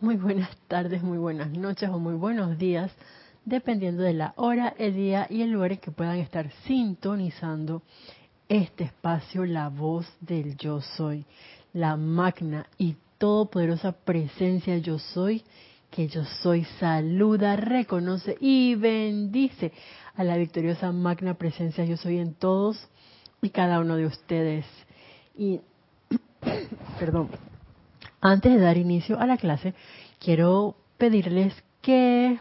muy buenas tardes, muy buenas noches o muy buenos días, dependiendo de la hora, el día y el lugar en que puedan estar sintonizando este espacio, la voz del yo soy, la magna y todopoderosa presencia yo soy, que yo soy, saluda, reconoce y bendice a la victoriosa magna presencia yo soy en todos y cada uno de ustedes. Y, perdón, antes de dar inicio a la clase, quiero pedirles que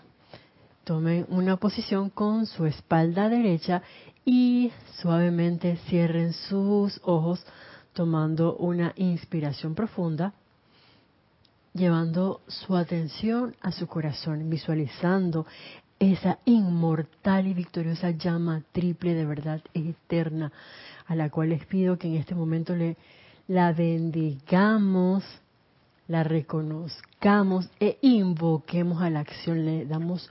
tomen una posición con su espalda derecha y suavemente cierren sus ojos tomando una inspiración profunda, llevando su atención a su corazón, visualizando esa inmortal y victoriosa llama triple de verdad eterna, a la cual les pido que en este momento le la bendigamos la reconozcamos e invoquemos a la acción, le damos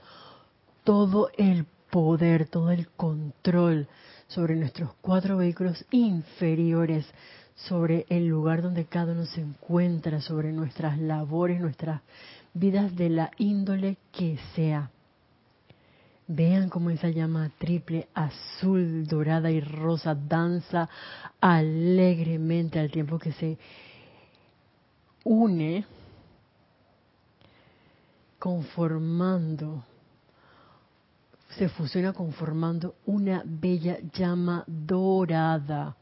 todo el poder, todo el control sobre nuestros cuatro vehículos inferiores, sobre el lugar donde cada uno se encuentra, sobre nuestras labores, nuestras vidas de la índole que sea. Vean cómo esa llama triple, azul, dorada y rosa danza alegremente al tiempo que se une conformando, se fusiona conformando una bella llama dorada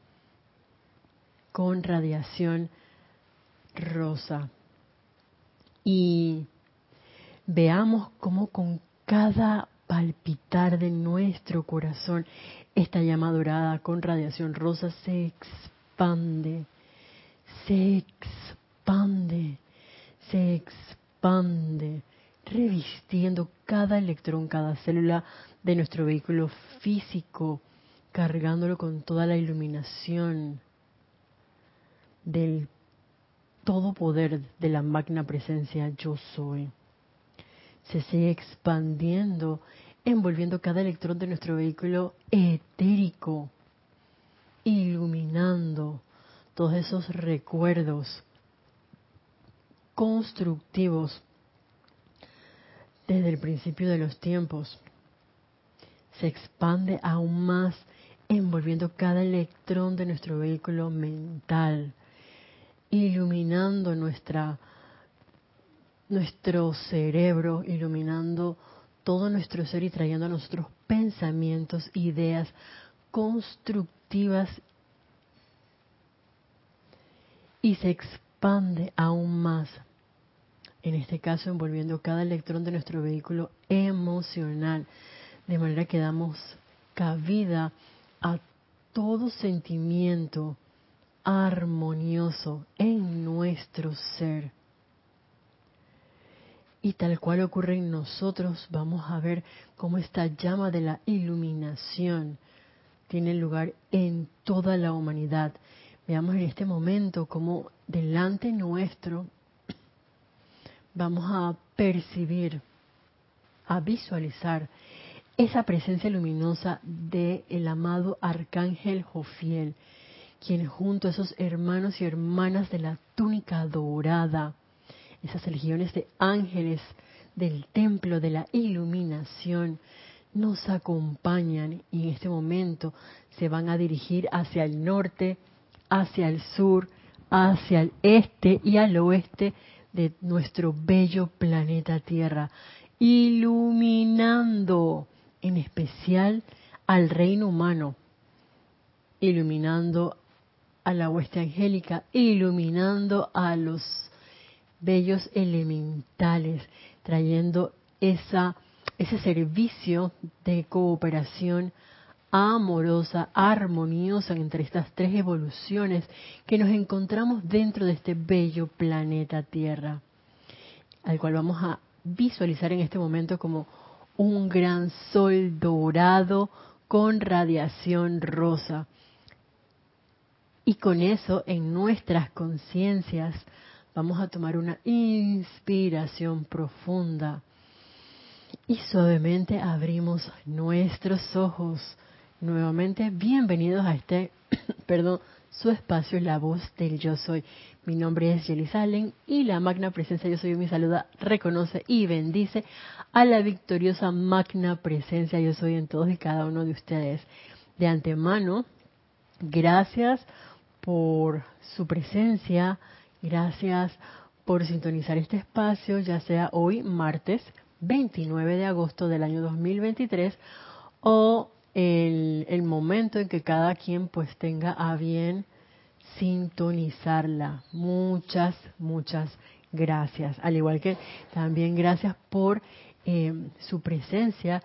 con radiación rosa. Y veamos cómo con cada palpitar de nuestro corazón, esta llama dorada con radiación rosa se expande, se expande expande, se expande, revistiendo cada electrón, cada célula de nuestro vehículo físico, cargándolo con toda la iluminación del todo poder de la magna presencia yo soy. Se sigue expandiendo, envolviendo cada electrón de nuestro vehículo etérico, iluminando todos esos recuerdos constructivos desde el principio de los tiempos. Se expande aún más envolviendo cada electrón de nuestro vehículo mental, iluminando nuestra nuestro cerebro, iluminando todo nuestro ser y trayendo a nosotros pensamientos, ideas constructivas y se expande aún más en este caso envolviendo cada electrón de nuestro vehículo emocional, de manera que damos cabida a todo sentimiento armonioso en nuestro ser. Y tal cual ocurre en nosotros, vamos a ver cómo esta llama de la iluminación tiene lugar en toda la humanidad. Veamos en este momento cómo delante nuestro vamos a percibir, a visualizar esa presencia luminosa del el amado arcángel Jofiel, quien junto a esos hermanos y hermanas de la túnica dorada, esas legiones de ángeles del templo de la iluminación, nos acompañan y en este momento se van a dirigir hacia el norte, hacia el sur, hacia el este y al oeste de nuestro bello planeta Tierra, iluminando en especial al reino humano, iluminando a la hueste angélica, iluminando a los bellos elementales, trayendo esa, ese servicio de cooperación amorosa, armoniosa entre estas tres evoluciones que nos encontramos dentro de este bello planeta Tierra, al cual vamos a visualizar en este momento como un gran sol dorado con radiación rosa. Y con eso en nuestras conciencias vamos a tomar una inspiración profunda y suavemente abrimos nuestros ojos Nuevamente, bienvenidos a este, perdón, su espacio La Voz del Yo Soy. Mi nombre es Jelly Salen y la magna presencia Yo Soy mi saluda, reconoce y bendice a la victoriosa magna presencia Yo Soy en todos y cada uno de ustedes. De antemano, gracias por su presencia, gracias por sintonizar este espacio, ya sea hoy martes 29 de agosto del año 2023 o el, el momento en que cada quien pues tenga a bien sintonizarla. Muchas, muchas gracias. Al igual que también gracias por eh, su presencia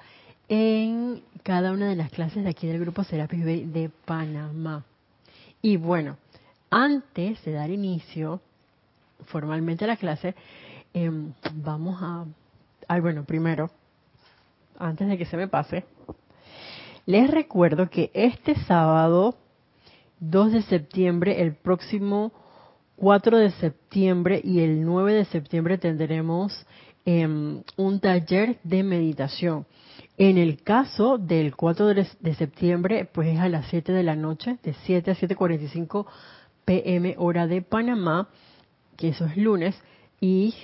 en cada una de las clases de aquí del grupo Serapis Bay de Panamá. Y bueno, antes de dar inicio formalmente a la clase, em, vamos a... Ay, bueno, primero, antes de que se me pase, les recuerdo que este sábado 2 de septiembre, el próximo 4 de septiembre y el 9 de septiembre tendremos em, un taller de meditación. En el caso del 4 de, septiembre, pues es a las 7 de la noche, de 7 a 7.45 pm hora de Panamá, que eso es lunes, y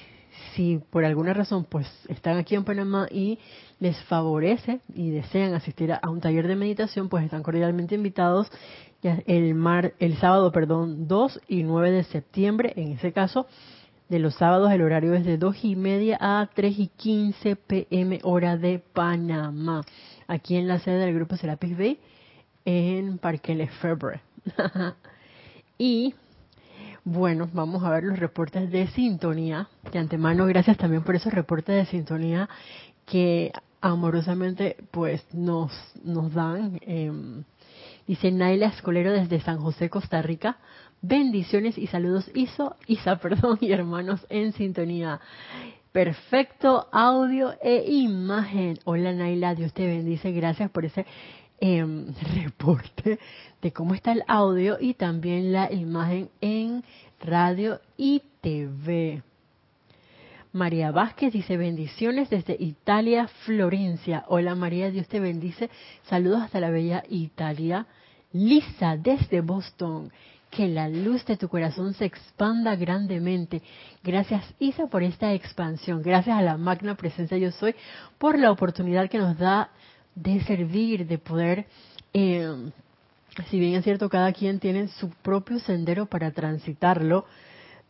si por alguna razón pues están aquí en Panamá y les favorece y desean asistir a un taller de meditación, pues están cordialmente invitados el mar el sábado, perdón, 2 y 9 de septiembre, en ese caso de los sábados el horario es de 2 y media a 3 y 15 pm hora de Panamá, aquí en la sede del grupo Serapis Bay en Parque Lefebvre. y bueno, vamos a ver los reportes de sintonía. De antemano, gracias también por esos reportes de sintonía que amorosamente pues nos, nos dan. Eh, dice Naila Escolero desde San José, Costa Rica. Bendiciones y saludos Iso, Isa, perdón, y hermanos en sintonía. Perfecto audio e imagen. Hola Naila, Dios te bendice. Gracias por ese eh, reporte de cómo está el audio y también la imagen en radio y TV. María Vázquez dice bendiciones desde Italia, Florencia. Hola María, Dios te bendice. Saludos hasta la bella Italia. Lisa desde Boston. Que la luz de tu corazón se expanda grandemente. Gracias Isa por esta expansión. Gracias a la magna presencia yo soy por la oportunidad que nos da de servir, de poder, eh, si bien es cierto, cada quien tiene su propio sendero para transitarlo,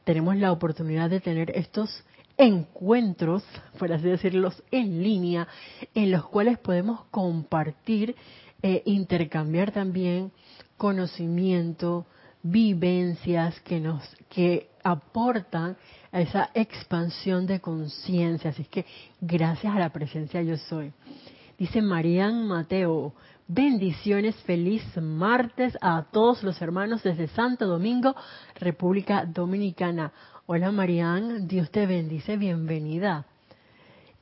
tenemos la oportunidad de tener estos encuentros, por así decirlo, en línea, en los cuales podemos compartir, e intercambiar también conocimiento, vivencias que nos que aportan a esa expansión de conciencia. Así que gracias a la presencia yo soy. Dice Marían Mateo, bendiciones, feliz martes a todos los hermanos desde Santo Domingo, República Dominicana. Hola Marían, Dios te bendice, bienvenida.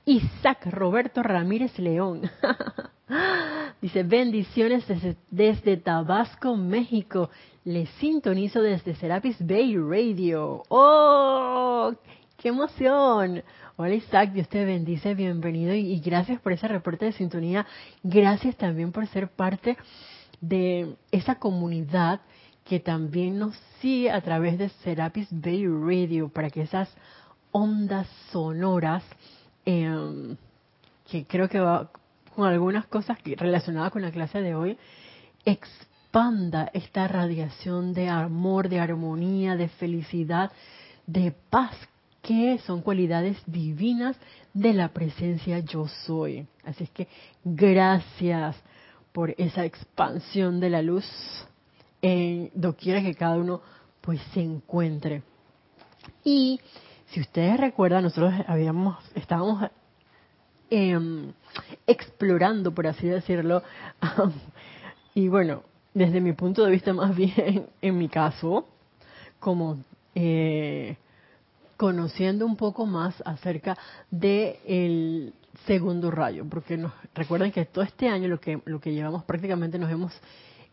Isaac Roberto Ramírez León. Dice, bendiciones desde, desde, Tabasco, México. Le sintonizo desde Serapis Bay Radio. ¡Oh! ¡Qué emoción! Hola Isaac, Dios te bendice, bienvenido y, gracias por ese reporte de sintonía. Gracias también por ser parte de esa comunidad que también nos sigue a través de Serapis Bay Radio para que esas ondas sonoras, em, que creo que va con algunas cosas relacionadas con la clase de hoy, expanda esta radiación de amor, de armonía, de felicidad, de paz que son cualidades divinas de la presencia yo soy. Así es que gracias por esa expansión de la luz en doquiera que cada uno pues se encuentre. Y si ustedes recuerdan, nosotros habíamos, estábamos em, explorando, por así decirlo, y bueno, desde mi punto de vista más bien, en mi caso, como eh, conociendo un poco más acerca del segundo rayo, porque nos, recuerden que todo este año lo que, lo que llevamos prácticamente nos hemos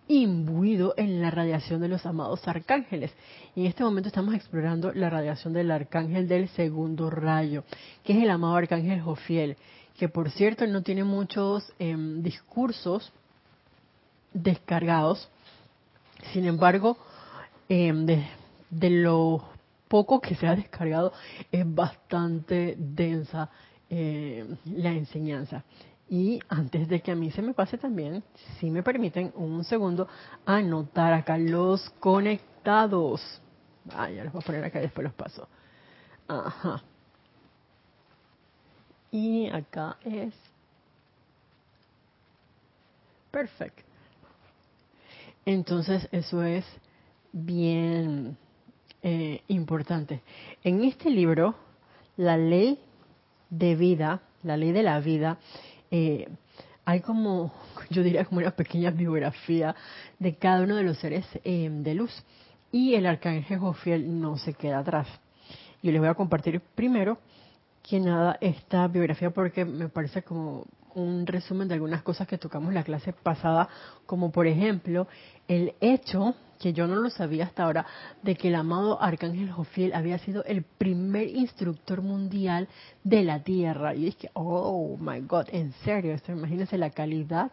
imbuido en la radiación de los amados arcángeles. Y en este momento estamos explorando la radiación del arcángel del segundo rayo, que es el amado arcángel Jofiel, que por cierto no tiene muchos em, discursos descargados, sin embargo, em, de, de, lo poco que se ha descargado, es bastante densa eh, la enseñanza. Y antes de que a mí se me pase también, si me permiten un segundo, anotar acá los conectados. Ah, ya los voy a poner acá y después los paso. Ajá. Y acá es. Perfecto. Entonces eso es bien eh, importante. En este libro, la ley de vida, la ley de la vida, eh, hay como, yo diría como una pequeña biografía de cada uno de los seres eh, de luz. Y el arcángel Jofiel no se queda atrás. Yo les voy a compartir primero que nada esta biografía porque me parece como un resumen de algunas cosas que tocamos en la clase pasada, como por ejemplo el hecho, que yo no lo sabía hasta ahora, de que el amado Arcángel Jofiel había sido el primer instructor mundial de la Tierra. Y dije, oh my God, en serio, esto, imagínense la calidad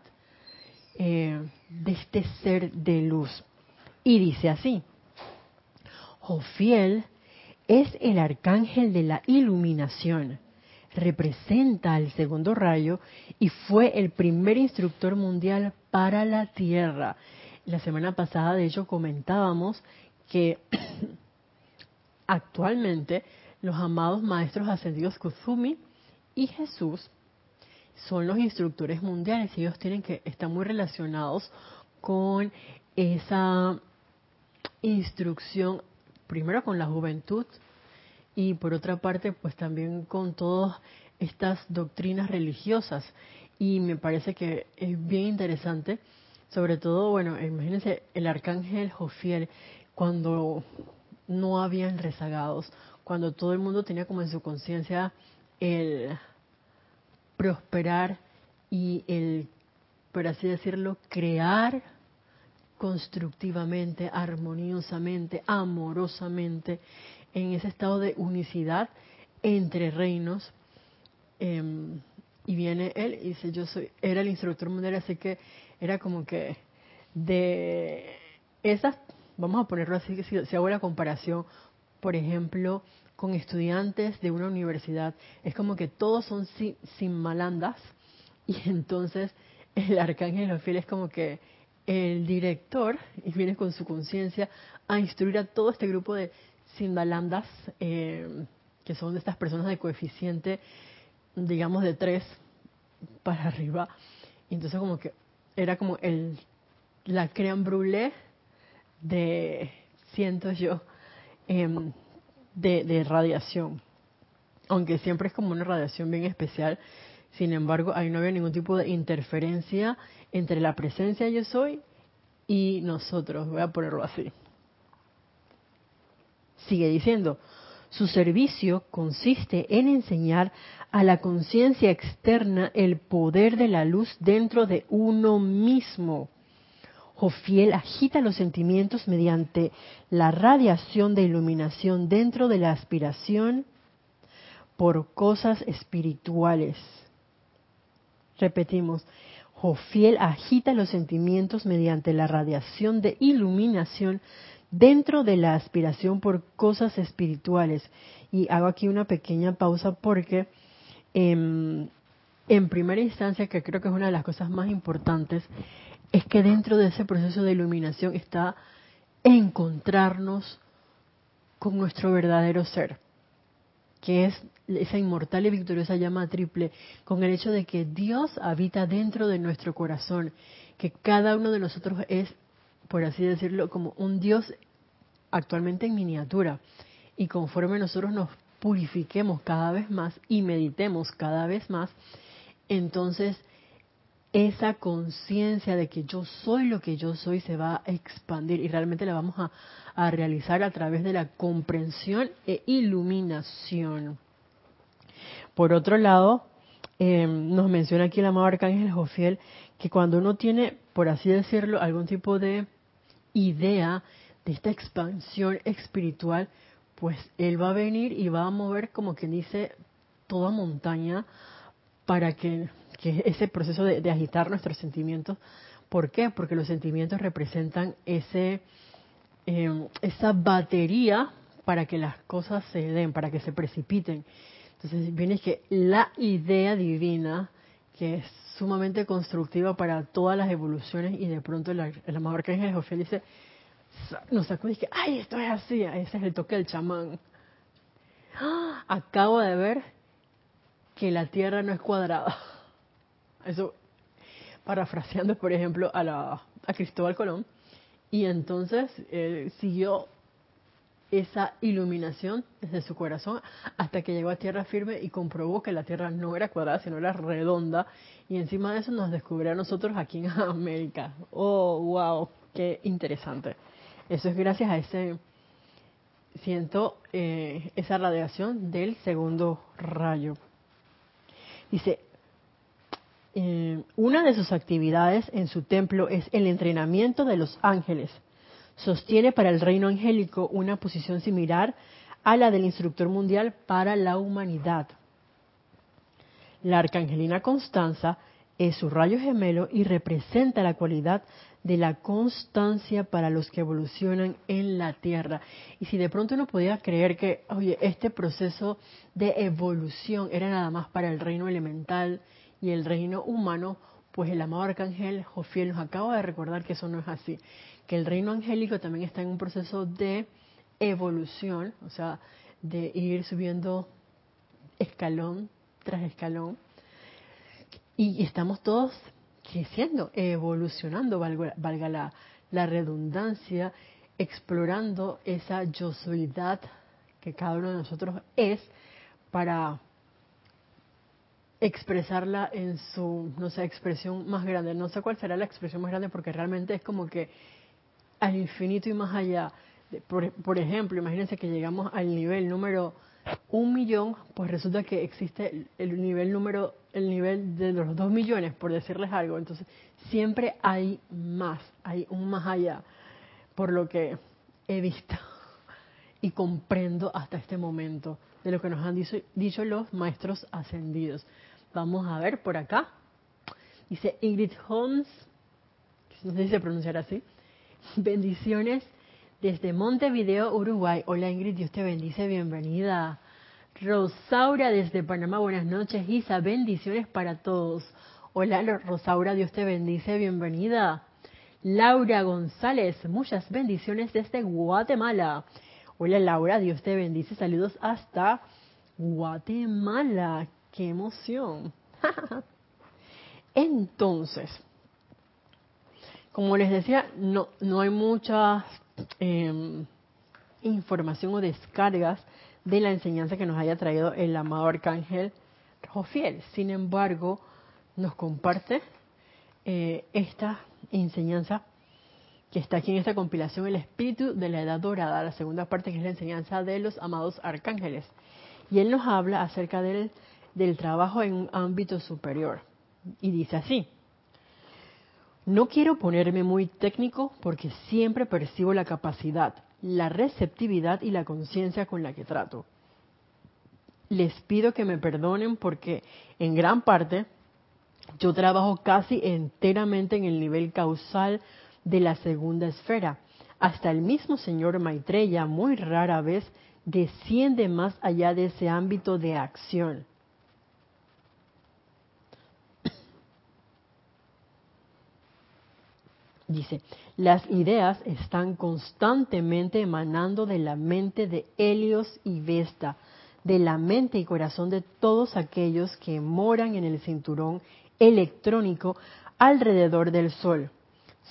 eh, de este ser de luz. Y dice así, Jofiel es el arcángel de la iluminación representa al segundo rayo y fue el primer instructor mundial para la Tierra. La semana pasada, de hecho, comentábamos que actualmente los amados maestros ascendidos Kuzumi y Jesús son los instructores mundiales y ellos tienen que estar muy relacionados con esa instrucción, primero con la juventud, y por otra parte pues también con todas estas doctrinas religiosas. Y me parece que es bien interesante sobre todo bueno imagínense el arcángel Jofiel cuando no habían rezagados cuando todo el mundo tenía como en su conciencia el prosperar y el por así decirlo crear constructivamente, armoniosamente, amorosamente, en ese estado de unicidad entre reinos. Em, y viene él y dice, yo soy, era el instructor mundial, así que era como que de esas, vamos a ponerlo así, que si, hago la comparación, por ejemplo, con estudiantes de una universidad, es como que todos son sin, malandas y entonces el arcángel Ofiel es como que el director y viene con su conciencia a instruir a todo este grupo de Sindalandas, eh, que son de estas personas de coeficiente, digamos, de 3 para arriba. entonces como que era como el la creme brûlée de, siento yo, de, de radiación. Aunque siempre es como una radiación bien especial. Sin embargo, ahí no había ningún tipo de interferencia entre la presencia yo soy y nosotros. Voy a ponerlo así. Sigue diciendo, su servicio consiste en enseñar a la conciencia externa el poder de la luz dentro de uno mismo. Jofiel agita los sentimientos mediante la radiación de iluminación dentro de la aspiración por cosas espirituales. Repetimos, Jofiel agita los sentimientos mediante la radiación de iluminación dentro de la aspiración por cosas espirituales. Y hago aquí una pequeña pausa porque em, en, primera instancia, que creo que es una de las cosas más importantes, es que dentro de ese proceso de iluminación está encontrarnos con nuestro verdadero ser, que es esa inmortal y victoriosa llama triple, con el hecho de que Dios habita dentro de nuestro corazón, que cada uno de nosotros es por así decirlo, como un Dios actualmente en miniatura. Y conforme nosotros nos purifiquemos cada vez más y meditemos cada vez más, entonces esa conciencia de que yo soy lo que yo soy se va a expandir y realmente la vamos a, realizar a través de la comprensión e iluminación. Por otro lado, eh, nos menciona aquí el amado Arcángel Jofiel que cuando uno tiene, por así decirlo, algún tipo de idea de esta expansión espiritual, pues Él va a venir y va a mover, como quien dice, toda montaña para que, ese proceso de, agitar nuestros sentimientos. ¿Por qué? Porque los sentimientos representan ese em, esa batería para que las cosas se den, para que se precipiten. Entonces viene que la idea divina, que es sumamente constructiva para todas las evoluciones, y de pronto el, el amado arcángel Jofiel dice, nos sacude y dice, ay, esto es así, ese es el toque del chamán. ¡Ah! Acabo de ver que la Tierra no es cuadrada. Eso, parafraseando, por ejemplo, a, la, a Cristóbal Colón. Y entonces eh, siguió esa iluminación desde su corazón hasta que llegó a tierra firme y comprobó que la tierra no era cuadrada, sino era redonda. Y encima de eso nos descubrió a nosotros aquí en América. Oh, wow, qué interesante. Eso es gracias a ese, siento eh, esa radiación del segundo rayo. Dice, eh, una de sus actividades en su templo es el entrenamiento de los ángeles sostiene para el reino angélico una posición similar a la del instructor mundial para la humanidad. La arcangelina Constanza es su rayo gemelo y representa la cualidad de la constancia para los que evolucionan en la Tierra. Y si de pronto uno podía creer que, oye, este proceso de evolución era nada más para el reino elemental y el reino humano, pues el amado arcángel Jofiel nos acaba de recordar que eso no es así que el reino angélico también está en un proceso de evolución, o sea, de ir subiendo escalón tras escalón. Y estamos todos creciendo, evolucionando, valga, la, la, redundancia, explorando esa yosuidad que cada uno de nosotros es para expresarla en su, no sé, expresión más grande. No sé cuál será la expresión más grande porque realmente es como que al infinito y más allá. Por, ejemplo, imagínense que llegamos al nivel número un millón, pues resulta que existe el nivel número, el nivel de los dos millones, por decirles algo. Entonces, siempre hay más, hay un más allá, por lo que he visto y comprendo hasta este momento de lo que nos han dicho, dicho los maestros ascendidos. Vamos a ver por acá. Dice Ingrid Holmes, no sé si se pronunciará así. Bendiciones desde Montevideo, Uruguay. Hola Ingrid, Dios te bendice, bienvenida. Rosaura desde Panamá, buenas noches. Isa, bendiciones para todos. Hola Rosaura, Dios te bendice, bienvenida. Laura González, muchas bendiciones desde Guatemala. Hola Laura, Dios te bendice, saludos hasta Guatemala. ¡Qué emoción! Entonces, como les decía, no, no hay mucha em, información o descargas de la enseñanza que nos haya traído el amado arcángel Jofiel. Sin embargo, nos comparte eh, esta enseñanza que está aquí en esta compilación, el espíritu de la edad dorada, la segunda parte que es la enseñanza de los amados arcángeles. Y él nos habla acerca del, del trabajo en un ámbito superior. Y dice así, no quiero ponerme muy técnico porque siempre percibo la capacidad, la receptividad y la conciencia con la que trato. Les pido que me perdonen porque en gran parte yo trabajo casi enteramente en el nivel causal de la segunda esfera. Hasta el mismo señor Maitreya muy rara vez desciende más allá de ese ámbito de acción. Dice, las ideas están constantemente emanando de la mente de Helios y Vesta, de la mente y corazón de todos aquellos que moran en el cinturón electrónico alrededor del Sol.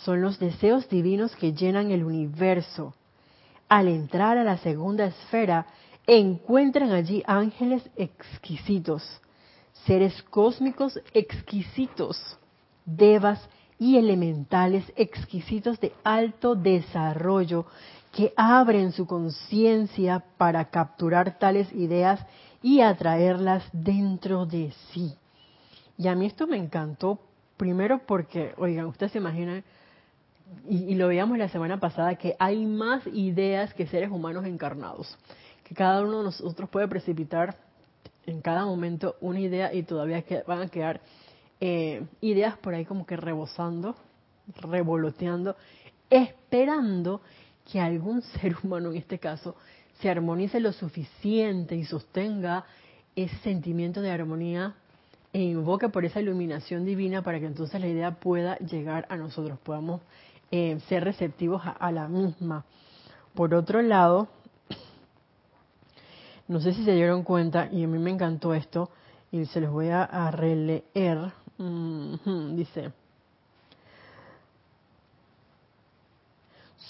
Son los deseos divinos que llenan el universo. Al entrar a la segunda esfera, encuentran allí ángeles exquisitos, seres cósmicos exquisitos, devas y elementales exquisitos de alto desarrollo que abren su conciencia para capturar tales ideas y atraerlas dentro de sí. Y a mí esto me encantó, primero porque, oigan, ustedes se imaginan, y, y, lo veíamos la semana pasada, que hay más ideas que seres humanos encarnados, que cada uno de nosotros puede precipitar en cada momento una idea y todavía van a quedar eh, ideas por ahí como que rebosando, revoloteando, esperando que algún ser humano en este caso se armonice lo suficiente y sostenga ese sentimiento de armonía e invoque por esa iluminación divina para que entonces la idea pueda llegar a nosotros, podamos eh, ser receptivos a, la misma. Por otro lado, no sé si se dieron cuenta, y a mí me encantó esto, y se los voy a, releer. Dice,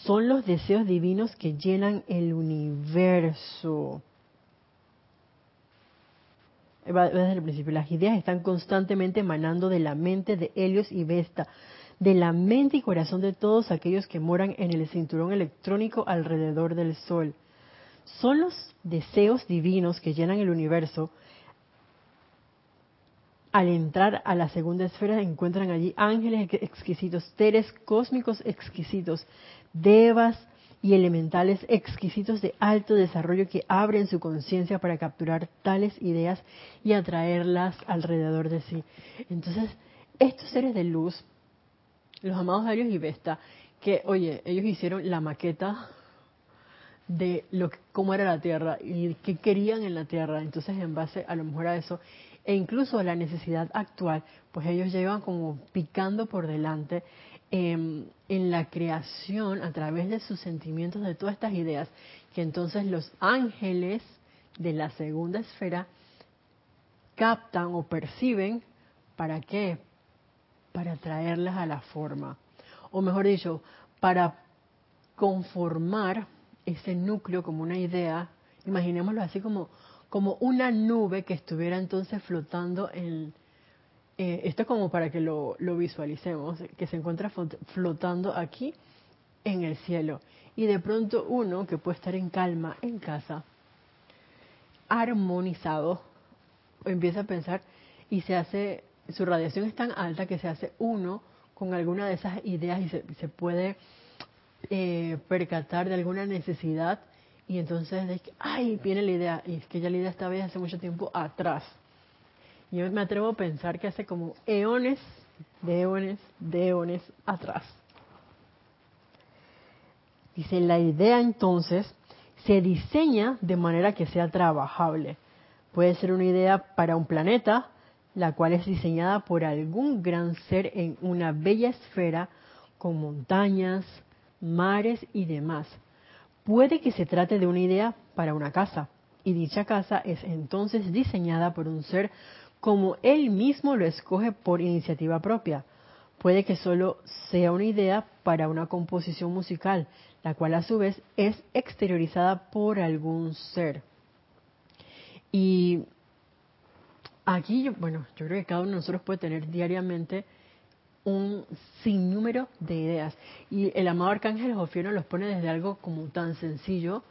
son los deseos divinos que llenan el universo. Va desde el principio. Las ideas están constantemente emanando de la mente de Helios y Vesta, de la mente y corazón de todos aquellos que moran en el cinturón electrónico alrededor del Sol. Son los deseos divinos que llenan el universo. Al entrar a la segunda esfera encuentran allí ángeles exquisitos, seres cósmicos exquisitos, devas y elementales exquisitos de alto desarrollo que abren su conciencia para capturar tales ideas y atraerlas alrededor de sí. Entonces, estos seres de luz, los amados Arios y Vesta, que, oye, ellos hicieron la maqueta de lo que, cómo era la Tierra y qué querían en la Tierra. Entonces, en base a lo mejor a eso, e incluso la necesidad actual, pues ellos llevan como picando por delante Em, en la creación a través de sus sentimientos, de todas estas ideas, que entonces los ángeles de la segunda esfera captan o perciben, ¿para qué? Para traerlas a la forma. O mejor dicho, para conformar ese núcleo como una idea, imaginémoslo así como, como una nube que estuviera entonces flotando en, eh, esto es como para que lo, visualicemos, que se encuentra flotando aquí en el cielo. Y de pronto uno que puede estar en calma en casa, armonizado, empieza a pensar y se hace, su radiación es tan alta que se hace uno con alguna de esas ideas y se, puede eh, percatar de alguna necesidad y entonces, ay, viene la idea, y es que ya la idea estaba hace mucho tiempo atrás. Yo me atrevo a pensar que hace como eones, de eones, de eones atrás. Dice, la idea entonces se diseña de manera que sea trabajable. Puede ser una idea para un planeta, la cual es diseñada por algún gran ser en una bella esfera con montañas, mares y demás. Puede que se trate de una idea para una casa, y dicha casa es entonces diseñada por un ser como él mismo lo escoge por iniciativa propia. Puede que solo sea una idea para una composición musical, la cual a su vez es exteriorizada por algún ser. Y aquí, bueno, yo creo que cada uno de nosotros puede tener diariamente un sinnúmero de ideas. Y el amado Arcángel Jofiel nos los pone desde algo como tan sencillo,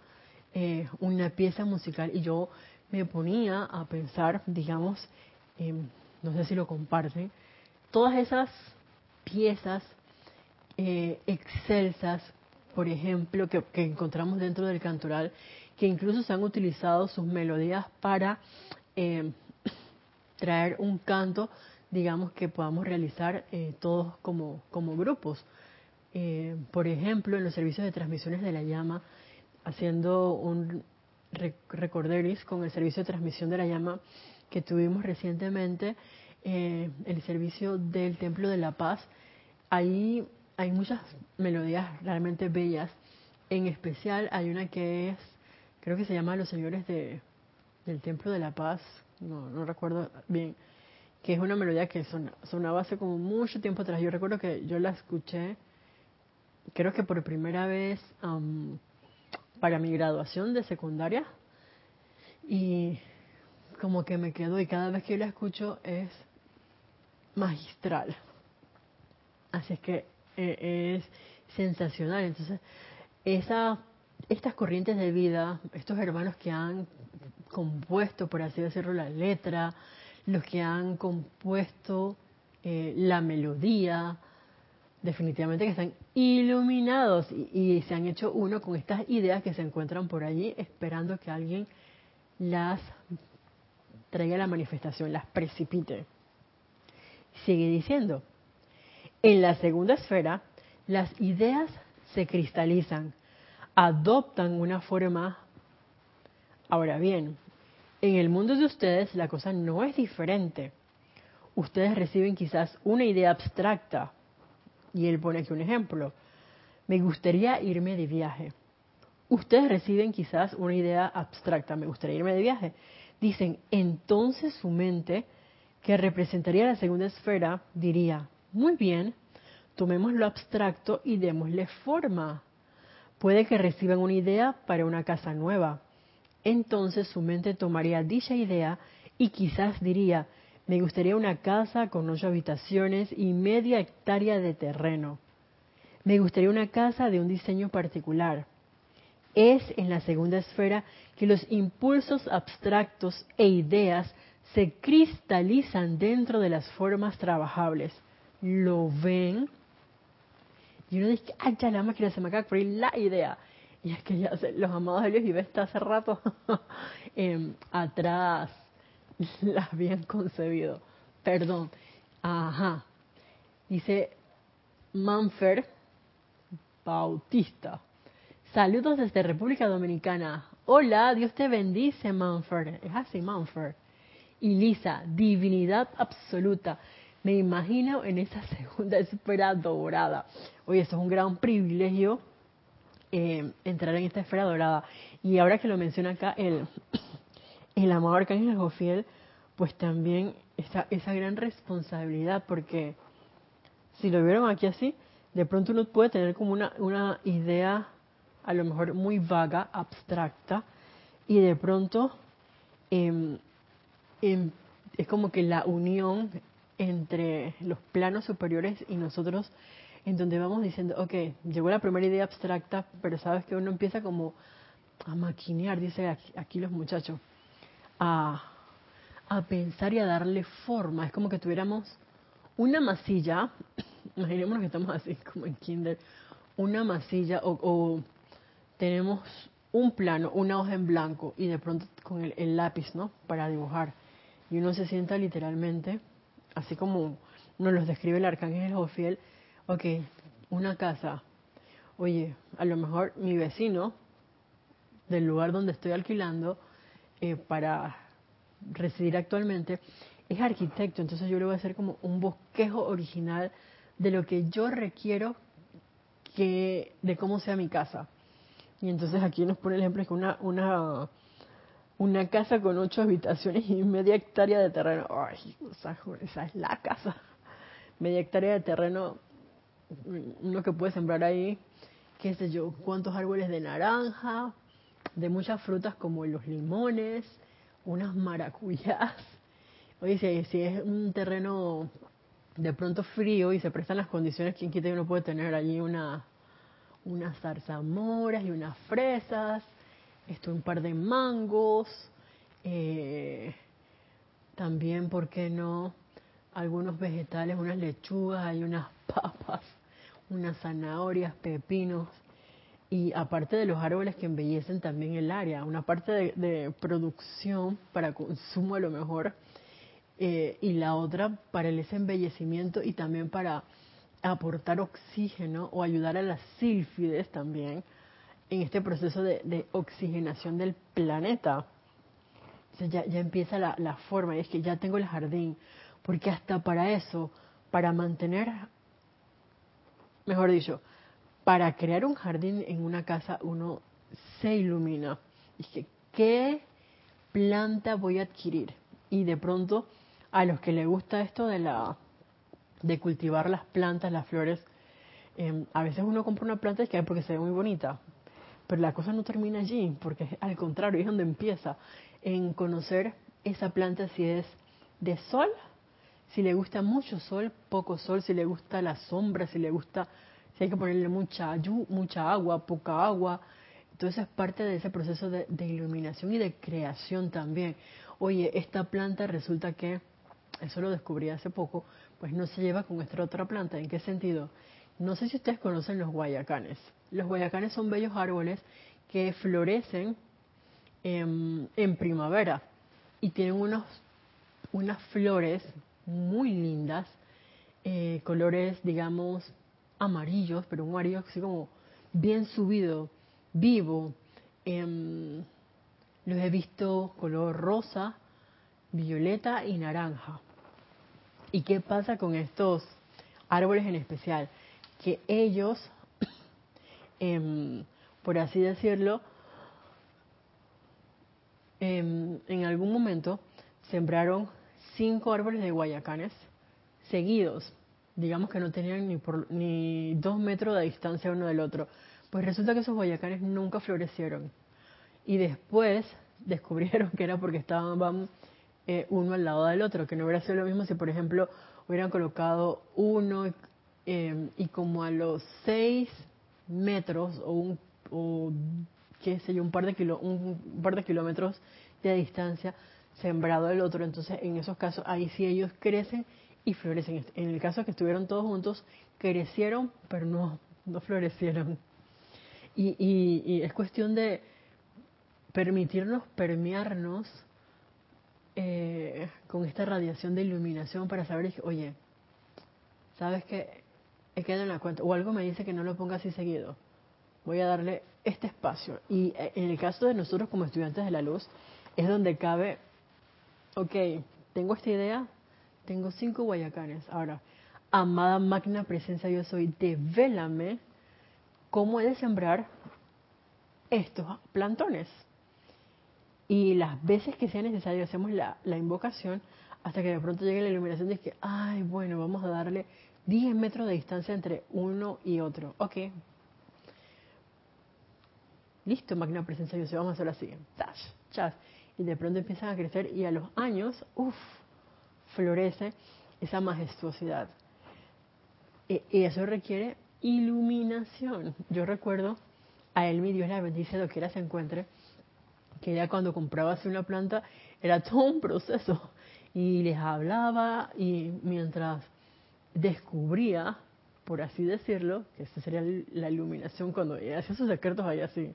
eh, una pieza musical. Y yo me ponía a pensar, digamos, Em, no sé si lo comparten, todas esas piezas eh, excelsas, por ejemplo, que, encontramos dentro del cantoral, que incluso se han utilizado sus melodías para em, traer un canto, digamos, que podamos realizar eh, todos como, como grupos. Eh, por ejemplo, en los servicios de transmisiones de la llama, haciendo un recorderis con el servicio de transmisión de la llama, que tuvimos recientemente, eh, el servicio del Templo de la Paz, ahí hay muchas melodías realmente bellas. En especial hay una que es, creo que se llama Los Señores de, del Templo de la Paz, no, no recuerdo bien, que es una melodía que sonaba hace como mucho tiempo atrás. Yo recuerdo que yo la escuché, creo que por primera vez para mi graduación de secundaria. Y como que me quedo y cada vez que yo la escucho es magistral. Así es que eh, es sensacional. Entonces, esa, estas corrientes de vida, estos hermanos que han compuesto, por así decirlo, la letra, los que han compuesto eh, la melodía, definitivamente que están iluminados y, y, se han hecho uno con estas ideas que se encuentran por allí esperando que alguien las traiga la manifestación, las precipite. Sigue diciendo, en la segunda esfera, las ideas se cristalizan, adoptan una forma. Ahora bien, en el mundo de ustedes la cosa no es diferente. Ustedes reciben quizás una idea abstracta. Y él pone aquí un ejemplo. Me gustaría irme de viaje. Ustedes reciben quizás una idea abstracta. Me gustaría irme de viaje. Dicen, entonces su mente, que representaría la segunda esfera, diría, muy bien, tomemos lo abstracto y démosle forma. Puede que reciban una idea para una casa nueva. Entonces su mente tomaría dicha idea y quizás diría, me gustaría una casa con ocho habitaciones y media hectárea de terreno. Me gustaría una casa de un diseño particular. Es en la segunda esfera que los impulsos abstractos e ideas se cristalizan dentro de las formas trabajables. ¿Lo ven? Y uno dice, ay, la máquina se me acaba de la idea. Y es que ya los amados de Dios y está hace rato em, atrás la habían concebido. Perdón. Ajá. Dice Manfer Bautista. Saludos desde República Dominicana. Hola, Dios te bendice, Manfer. Es así, Manfer. Y Lisa, divinidad absoluta. Me imagino en esa segunda esfera dorada. Oye, eso es un gran privilegio eh, entrar en esta esfera dorada. Y ahora que lo menciona acá el, el amado Arcángel Jofiel, pues también está esa gran responsabilidad, porque si lo vieron aquí así, de pronto uno puede tener como una, una idea a lo mejor muy vaga, abstracta, y de pronto em, em, es como que la unión entre los planos superiores y nosotros en donde vamos diciendo, ok, llegó la primera idea abstracta, pero sabes que uno empieza como a maquinear, dice aquí, los muchachos, a, a pensar y a darle forma. Es como que tuviéramos una masilla, imaginémonos que estamos así como en kinder, una masilla o, tenemos un plano, una hoja en blanco y de pronto con el, el, lápiz, ¿no? Para dibujar. Y uno se sienta literalmente, así como nos los describe el arcángel Jofiel, ok, una casa. Oye, a lo mejor mi vecino del lugar donde estoy alquilando eh, para residir actualmente es arquitecto, entonces yo le voy a hacer como un bosquejo original de lo que yo requiero que de cómo sea mi casa. Y entonces aquí nos pone el ejemplo que una una una casa con ocho habitaciones y media hectárea de terreno. Ay, esa es la casa. Media hectárea de terreno uno que puede sembrar ahí, qué sé yo, cuántos árboles de naranja, de muchas frutas como los limones, unas maracuyás. Oye, si, si es un terreno de pronto frío y se prestan las condiciones, quien quita uno puede tener allí una, unas zarzamoras y unas fresas, esto un par de mangos, eh, también, ¿por qué no? Algunos vegetales, unas lechugas, hay unas papas, unas zanahorias, pepinos y aparte de los árboles que embellecen también el área, una parte de, producción para consumo a lo mejor eh, y la otra para ese embellecimiento y también para aportar oxígeno o ayudar a las sílfides también en este proceso de, oxigenación del planeta. ya, ya, empieza la, la forma, y es que ya tengo el jardín, porque hasta para eso, para mantener mejor dicho, para crear un jardín en una casa uno se ilumina. Dije, ¿qué planta voy a adquirir? Y de pronto, a los que les gusta esto de la de cultivar las plantas, las flores, em, a veces uno compra una planta y es porque se ve muy bonita, pero la cosa no termina allí, porque al contrario, es donde empieza en conocer esa planta si es de sol si le gusta mucho sol, poco sol, si le gusta la sombra, si le gusta, si hay que ponerle mucha, mucha agua, poca agua. Entonces es parte de ese proceso de, iluminación y de creación también. Oye, esta planta resulta que, eso lo descubrí hace poco, pues no se lleva con esta otra planta. ¿En qué sentido? No sé si ustedes conocen los guayacanes. Los guayacanes son bellos árboles que florecen en, en primavera y tienen unos, unas flores muy lindas, eh, colores, digamos, amarillos, pero un amarillo así como bien subido, vivo. Em, los he visto color rosa, violeta y naranja. ¿Y qué pasa con estos árboles en especial? Que ellos, em, por así decirlo, em, en algún momento sembraron cinco árboles de guayacanes seguidos. Digamos que no tenían ni, por, ni dos metros de distancia uno del otro. Pues resulta que esos guayacanes nunca florecieron. Y después descubrieron que era porque estaban eh, uno al lado del otro, que no hubiera sido lo mismo si, por ejemplo, hubieran colocado uno eh, y como a los seis metros o un, o, qué sé yo, un par de, kilo, un, par de kilómetros de distancia sembrado el otro, entonces en esos casos ahí sí ellos crecen y florecen. En el caso que estuvieron todos juntos, crecieron, pero no, no florecieron. Y, y, y es cuestión de permitirnos permearnos eh, con esta radiación de iluminación para saber, oye, ¿sabes que He quedado en la cuenta. O algo me dice que no lo ponga así seguido. Voy a darle este espacio. Y eh, en el caso de nosotros como estudiantes de la luz, es donde cabe, ok, tengo esta idea, tengo cinco guayacanes. Ahora, amada máquina presencia yo soy, devélame cómo he de sembrar estos plantones. Y las veces que sea necesario hacemos la, invocación hasta que de pronto llegue la iluminación de que, ay, bueno, vamos a darle 10 metros de distancia entre uno y otro. Ok. Listo, máquina presencia yo vamos a hacerlo así. chas. Y de pronto empiezan a crecer y a los años, uff, florece esa majestuosidad. E, y eso requiere iluminación. Yo recuerdo a él, mi Dios la bendice, lo quiera se encuentre, que ya cuando compraba una planta era todo un proceso. Y les hablaba y mientras descubría, por así decirlo, que esta sería la iluminación cuando hacía sus secretos ahí así.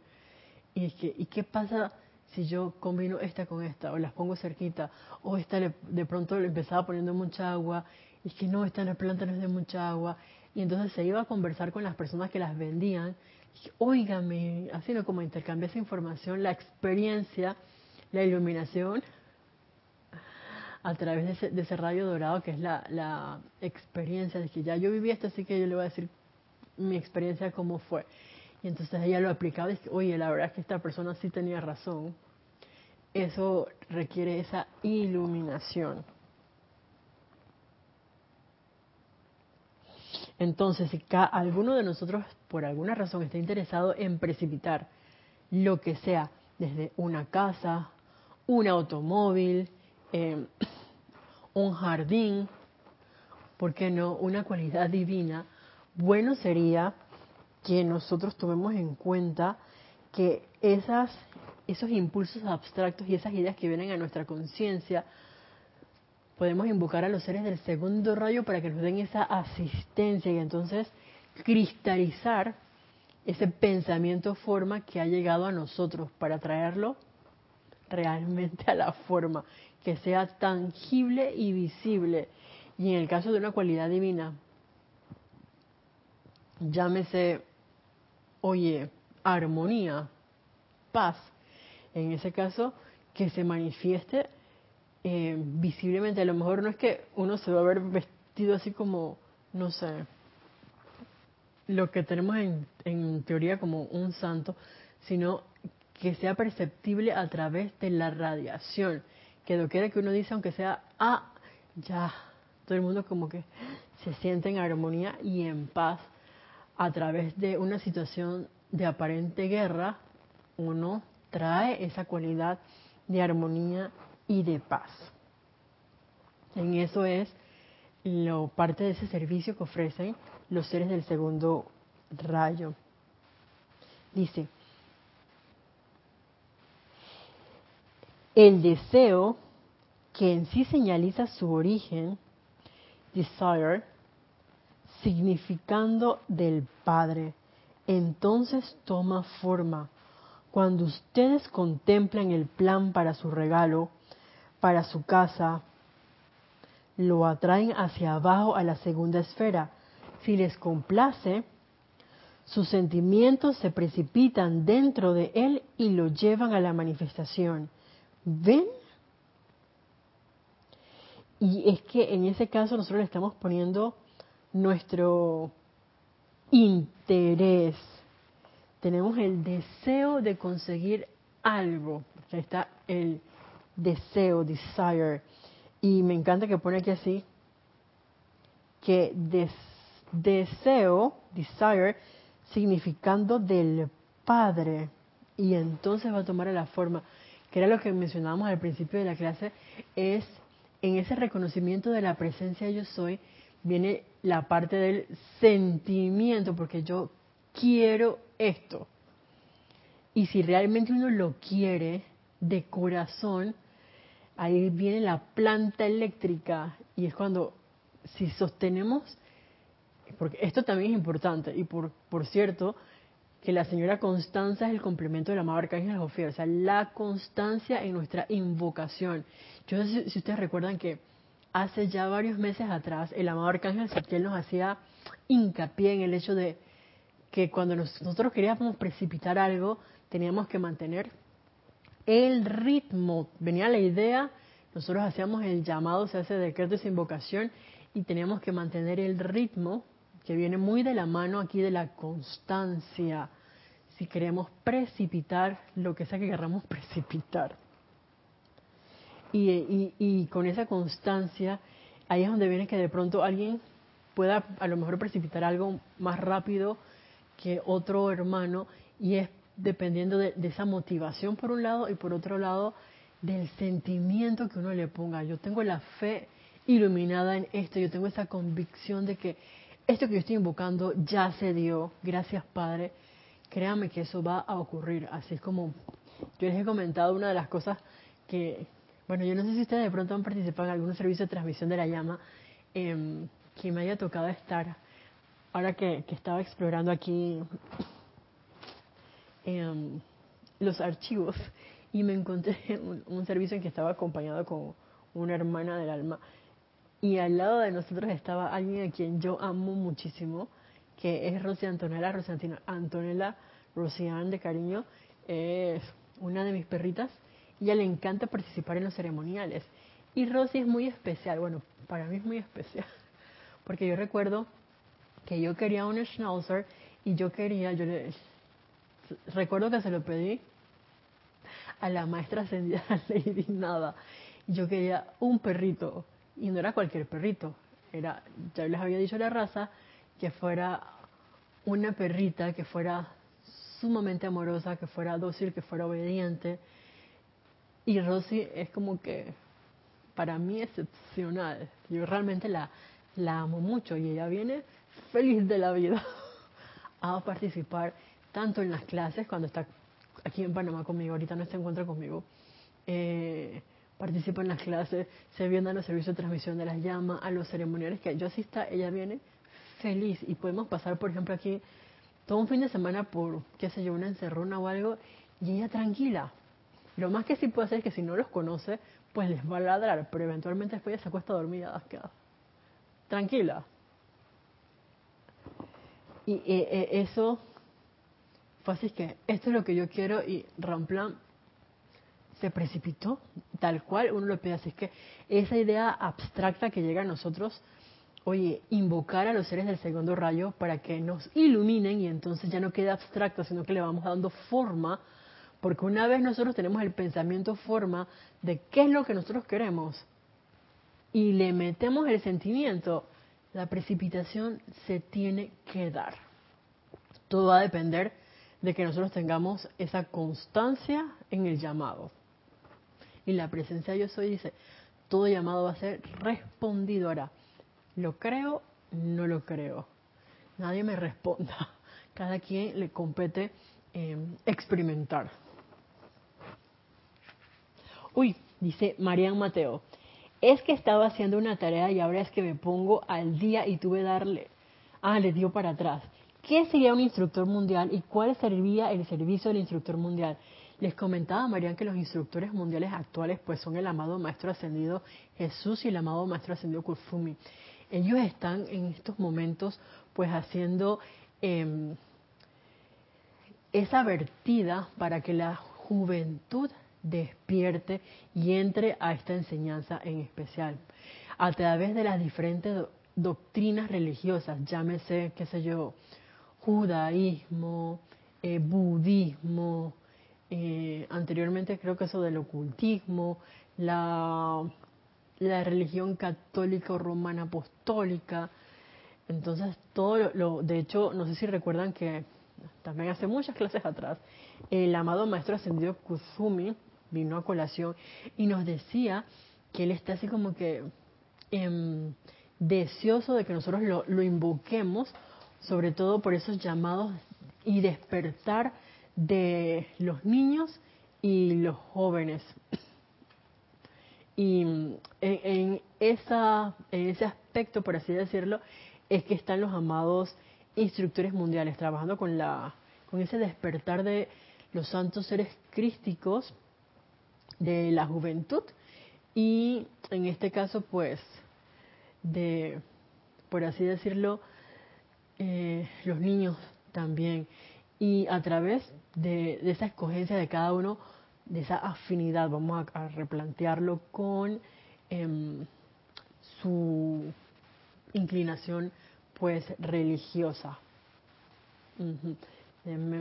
Y que, ¿y qué pasa si yo combino esta con esta? O las pongo cerquita, o esta de pronto le empezaba poniendo mucha agua, y que no, esta planta no es de mucha agua. Y entonces se iba a conversar con las personas que las vendían óigame, haciendo como intercambiar esa información, la experiencia, la iluminación a través de ese, rayo dorado que es la, la, experiencia de que ya yo viví esto, así que yo le voy a decir mi experiencia cómo fue. Y entonces ella lo aplicaba y dice, oye, la verdad es que esta persona sí tenía razón. Eso requiere esa iluminación. Entonces, si alguno de nosotros por alguna razón está interesado en precipitar lo que sea, desde una casa, un automóvil, em, un jardín, ¿por qué no? Una cualidad divina, bueno sería que nosotros tomemos en cuenta que esas, esos impulsos abstractos y esas ideas que vienen a nuestra conciencia podemos invocar a los seres del segundo rayo para que nos den esa asistencia y entonces cristalizar ese pensamiento forma que ha llegado a nosotros para traerlo realmente a la forma, que sea tangible y visible. Y en el caso de una cualidad divina, llámese, oye, armonía, paz, en ese caso, que se manifieste eh, visiblemente. A lo mejor no es que uno se va a ver vestido así como, no sé, lo que tenemos en, en teoría como un santo, sino que sea perceptible a través de la radiación. Que lo que uno dice, aunque sea, ah, ya, todo el mundo como que se siente en armonía y en paz a través de una situación de aparente guerra, uno trae esa cualidad de armonía y de paz. En eso es lo parte de ese servicio que ofrecen los seres del segundo rayo. Dice, el deseo que en sí señaliza su origen, desire, significando del Padre, entonces toma forma. Cuando ustedes contemplan el plan para su regalo, para su casa, lo atraen hacia abajo a la segunda esfera. Si les complace, sus sentimientos se precipitan dentro de él y lo llevan a la manifestación. ¿Ven? Y es que en ese caso nosotros le estamos poniendo nuestro interés. Tenemos el deseo de conseguir algo. Está el deseo, desire. Y me encanta que pone aquí así, que deseo, desire, significando del Padre. Y entonces va a tomar la forma, que era lo que mencionábamos al principio de la clase, es en ese reconocimiento de la presencia yo soy, viene la parte del sentimiento, porque yo quiero esto. Y si realmente uno lo quiere de corazón, ahí viene la planta eléctrica y es cuando, si sostenemos, porque esto también es importante, y por, por cierto, que la señora Constanza es el complemento de la amado Arcángel Jofiel, o sea, la constancia en nuestra invocación. Yo no sé si ustedes recuerdan que hace ya varios meses atrás el amado Arcángel Saquiel nos hacía hincapié en el hecho de que cuando nosotros queríamos precipitar algo, teníamos que mantener el ritmo. Venía la idea, nosotros hacíamos el llamado, se hace decreto esa invocación, y teníamos que mantener el ritmo que viene muy de la mano aquí de la constancia, si queremos precipitar lo que sea que queramos precipitar. Y, y, con esa constancia, ahí es donde viene que de pronto alguien pueda a lo mejor precipitar algo más rápido que otro hermano, y es dependiendo de, de esa motivación por un lado y por otro lado del sentimiento que uno le ponga. Yo tengo la fe iluminada en esto, yo tengo esa convicción de que esto que yo estoy invocando ya se dio, gracias Padre, créame que eso va a ocurrir. Así es como yo les he comentado una de las cosas que, bueno, yo no sé si ustedes de pronto han participado en algún servicio de transmisión de la llama, eh, que me haya tocado estar, ahora que, estaba explorando aquí em, los archivos y me encontré un, un servicio en que estaba acompañado con una hermana del alma. Y al lado de nosotros estaba alguien a quien yo amo muchísimo, que es Rosy Antonella, Rosy Antonella Rosian de cariño, es una de mis perritas, ella le encanta participar en los ceremoniales. Y Rosy es muy especial, bueno, para mí es muy especial, porque yo recuerdo que yo quería un schnauzer y yo quería, yo le, recuerdo que se lo pedí a la maestra ascendida Lady Nada, yo quería un perrito y no era cualquier perrito, era, ya les había dicho la raza, que fuera una perrita que fuera sumamente amorosa, que fuera dócil, que fuera obediente. Y Rosy es como que para mí excepcional. Yo realmente la, la amo mucho y ella viene feliz de la vida a participar tanto en las clases cuando está aquí en Panamá conmigo, ahorita no se encuentra conmigo, eh, participa en las clases, se viene a los servicios de transmisión de las llamas, a los ceremoniales que yo asista, ella viene feliz y podemos pasar, por ejemplo, aquí todo un fin de semana por, qué sé yo, una encerrona o algo y ella tranquila. Lo más que sí puede hacer es que si no los conoce, pues les va a ladrar, pero eventualmente después ya se acuesta dormida, tranquila. Y eh, eh, eso fue así que esto es lo que yo quiero y Ramplan se precipitó tal cual uno lo pide. Así es que esa idea abstracta que llega a nosotros, oye, invocar a los seres del segundo rayo para que nos iluminen y entonces ya no queda abstracto, sino que le vamos dando forma, porque una vez nosotros tenemos el pensamiento forma de qué es lo que nosotros queremos y le metemos el sentimiento, la precipitación se tiene que dar. Todo va a depender de que nosotros tengamos esa constancia en el llamado. Y la presencia yo soy dice, todo llamado va a ser respondido ahora. ¿Lo creo? No lo creo. Nadie me responda. Cada quien le compete em, experimentar. Uy, dice Marian Mateo, es que estaba haciendo una tarea y ahora es que me pongo al día y tuve darle. Ah, le dio para atrás. ¿Qué sería un instructor mundial y cuál sería el servicio del instructor mundial? Les comentaba, Marian, que los instructores mundiales actuales pues son el amado Maestro Ascendido Jesús y el amado Maestro Ascendido Kufumi. Ellos están en estos momentos pues haciendo, em, esa vertida para que la juventud despierte y entre a esta enseñanza en especial. A través de las diferentes doctrinas religiosas, llámese, qué sé yo, judaísmo, eh, budismo, eh, anteriormente creo que eso del ocultismo, la, la religión católica romana apostólica. Entonces, todo lo, de hecho, no sé si recuerdan que también hace muchas clases atrás, el amado maestro ascendido Kusumi vino a colación y nos decía que él está así como que em, deseoso de que nosotros lo, invoquemos, sobre todo por esos llamados y despertar de los niños y los jóvenes. Y en, esa, en ese aspecto, por así decirlo, es que están los amados instructores mundiales, trabajando con, la, con ese despertar de los santos seres crísticos de la juventud y en este caso pues de, por así decirlo, eh, los niños también. Y a través de, esa escogencia de cada uno, de esa afinidad, vamos a, replantearlo con em, su inclinación pues religiosa.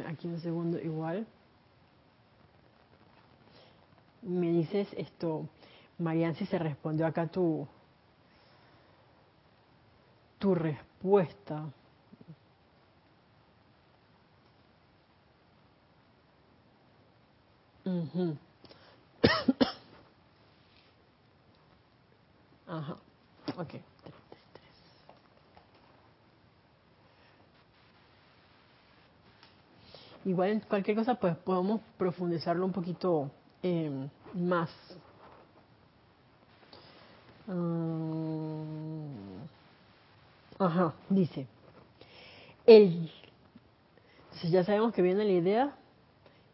aquí un segundo igual. Me dices esto, Marian, si se respondió acá tu, tu respuesta. Ajá, ok. Igual en cualquier cosa pues podemos profundizarlo un poquito eh, más. Mm, ajá, dice. El, si ya sabemos que viene la idea,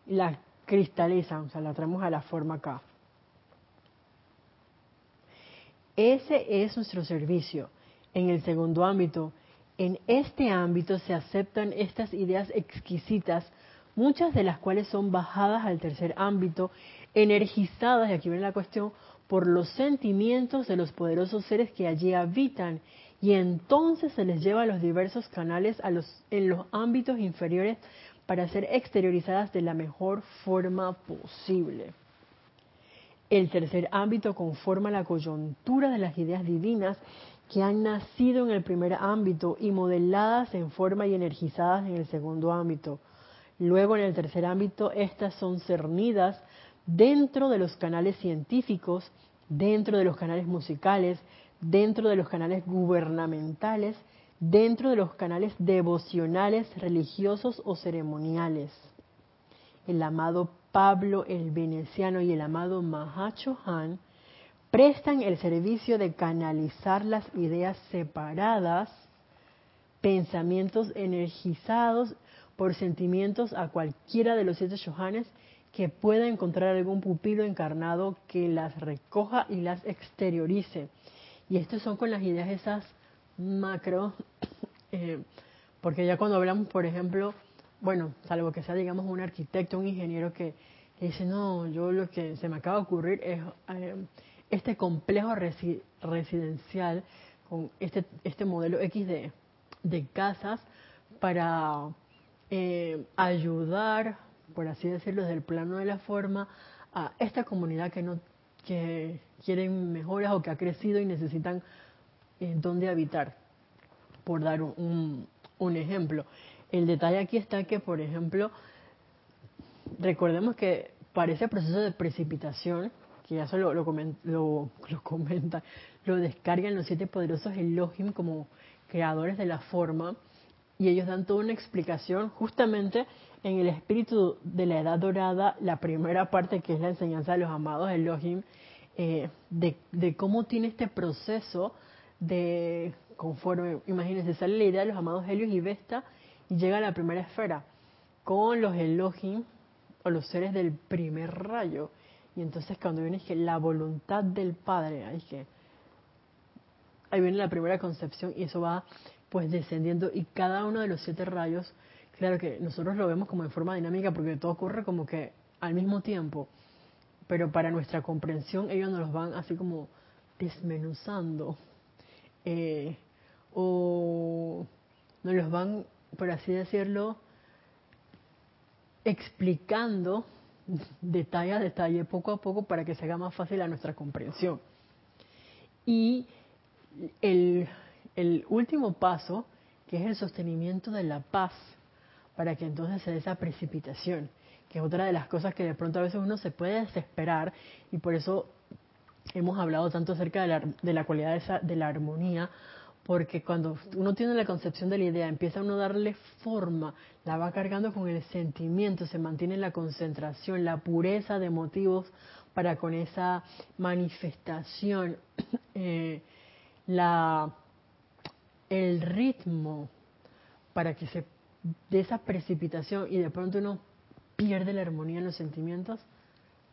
la cristalizan, o sea, la traemos a la forma acá. Ese es nuestro servicio. En el segundo ámbito, en este ámbito se aceptan estas ideas exquisitas, muchas de las cuales son bajadas al tercer ámbito, energizadas, y aquí viene la cuestión, por los sentimientos de los poderosos seres que allí habitan, y entonces se les lleva a los diversos canales en los ámbitos inferiores para ser exteriorizadas de la mejor forma posible. El tercer ámbito conforma la coyuntura de las ideas divinas que han nacido en el primer ámbito y modeladas en forma y energizadas en el segundo ámbito. Luego en el tercer ámbito estas son cernidas dentro de los canales científicos, dentro de los canales musicales, dentro de los canales gubernamentales dentro de los canales devocionales, religiosos o ceremoniales. El amado Pablo el Veneciano y el amado Mahacho Han prestan el servicio de canalizar las ideas separadas, pensamientos energizados por sentimientos a cualquiera de los siete Shohanes que pueda encontrar algún pupilo encarnado que las recoja y las exteriorice. Y estos son con las ideas esas macro, eh, porque ya cuando hablamos, por ejemplo, bueno, salvo que sea, digamos, un arquitecto, un ingeniero que, dice, no, yo lo que se me acaba de ocurrir es eh, este complejo residencial con este, este modelo X de, de casas para eh, ayudar, por así decirlo, desde el plano de la forma, a esta comunidad que no que quieren mejoras o que ha crecido y necesitan en dónde habitar, por dar un, un, ejemplo. El detalle aquí está que, por ejemplo, recordemos que para ese proceso de precipitación, que ya solo lo, lo, lo comenta, lo descargan los siete poderosos Elohim como creadores de la forma, y ellos dan toda una explicación justamente en el espíritu de la edad dorada, la primera parte que es la enseñanza de los amados Elohim, eh, de, cómo tiene este proceso de conforme, imagínense, sale la idea de los amados Helios y Vesta y llega a la primera esfera con los Elohim o los seres del primer rayo. Y entonces cuando viene que la voluntad del Padre, que ahí viene la primera concepción y eso va pues descendiendo y cada uno de los siete rayos, Claro que nosotros lo vemos como en forma dinámica porque todo ocurre como que al mismo tiempo, pero para nuestra comprensión ellos nos los van así como desmenuzando eh, o nos los van, por así decirlo, explicando detalle a detalle, poco a poco, para que se haga más fácil a nuestra comprensión. Y el, el último paso, que es el sostenimiento de la paz, para que entonces se dé esa precipitación, que es otra de las cosas que de pronto a veces uno se puede desesperar y por eso hemos hablado tanto acerca de la, de la cualidad de, esa, de la armonía, porque cuando uno tiene la concepción de la idea, empieza uno a darle forma, la va cargando con el sentimiento, se mantiene la concentración, la pureza de motivos para con esa manifestación, eh, la, el ritmo para que se dé esa precipitación y de pronto uno pierde la armonía en los sentimientos,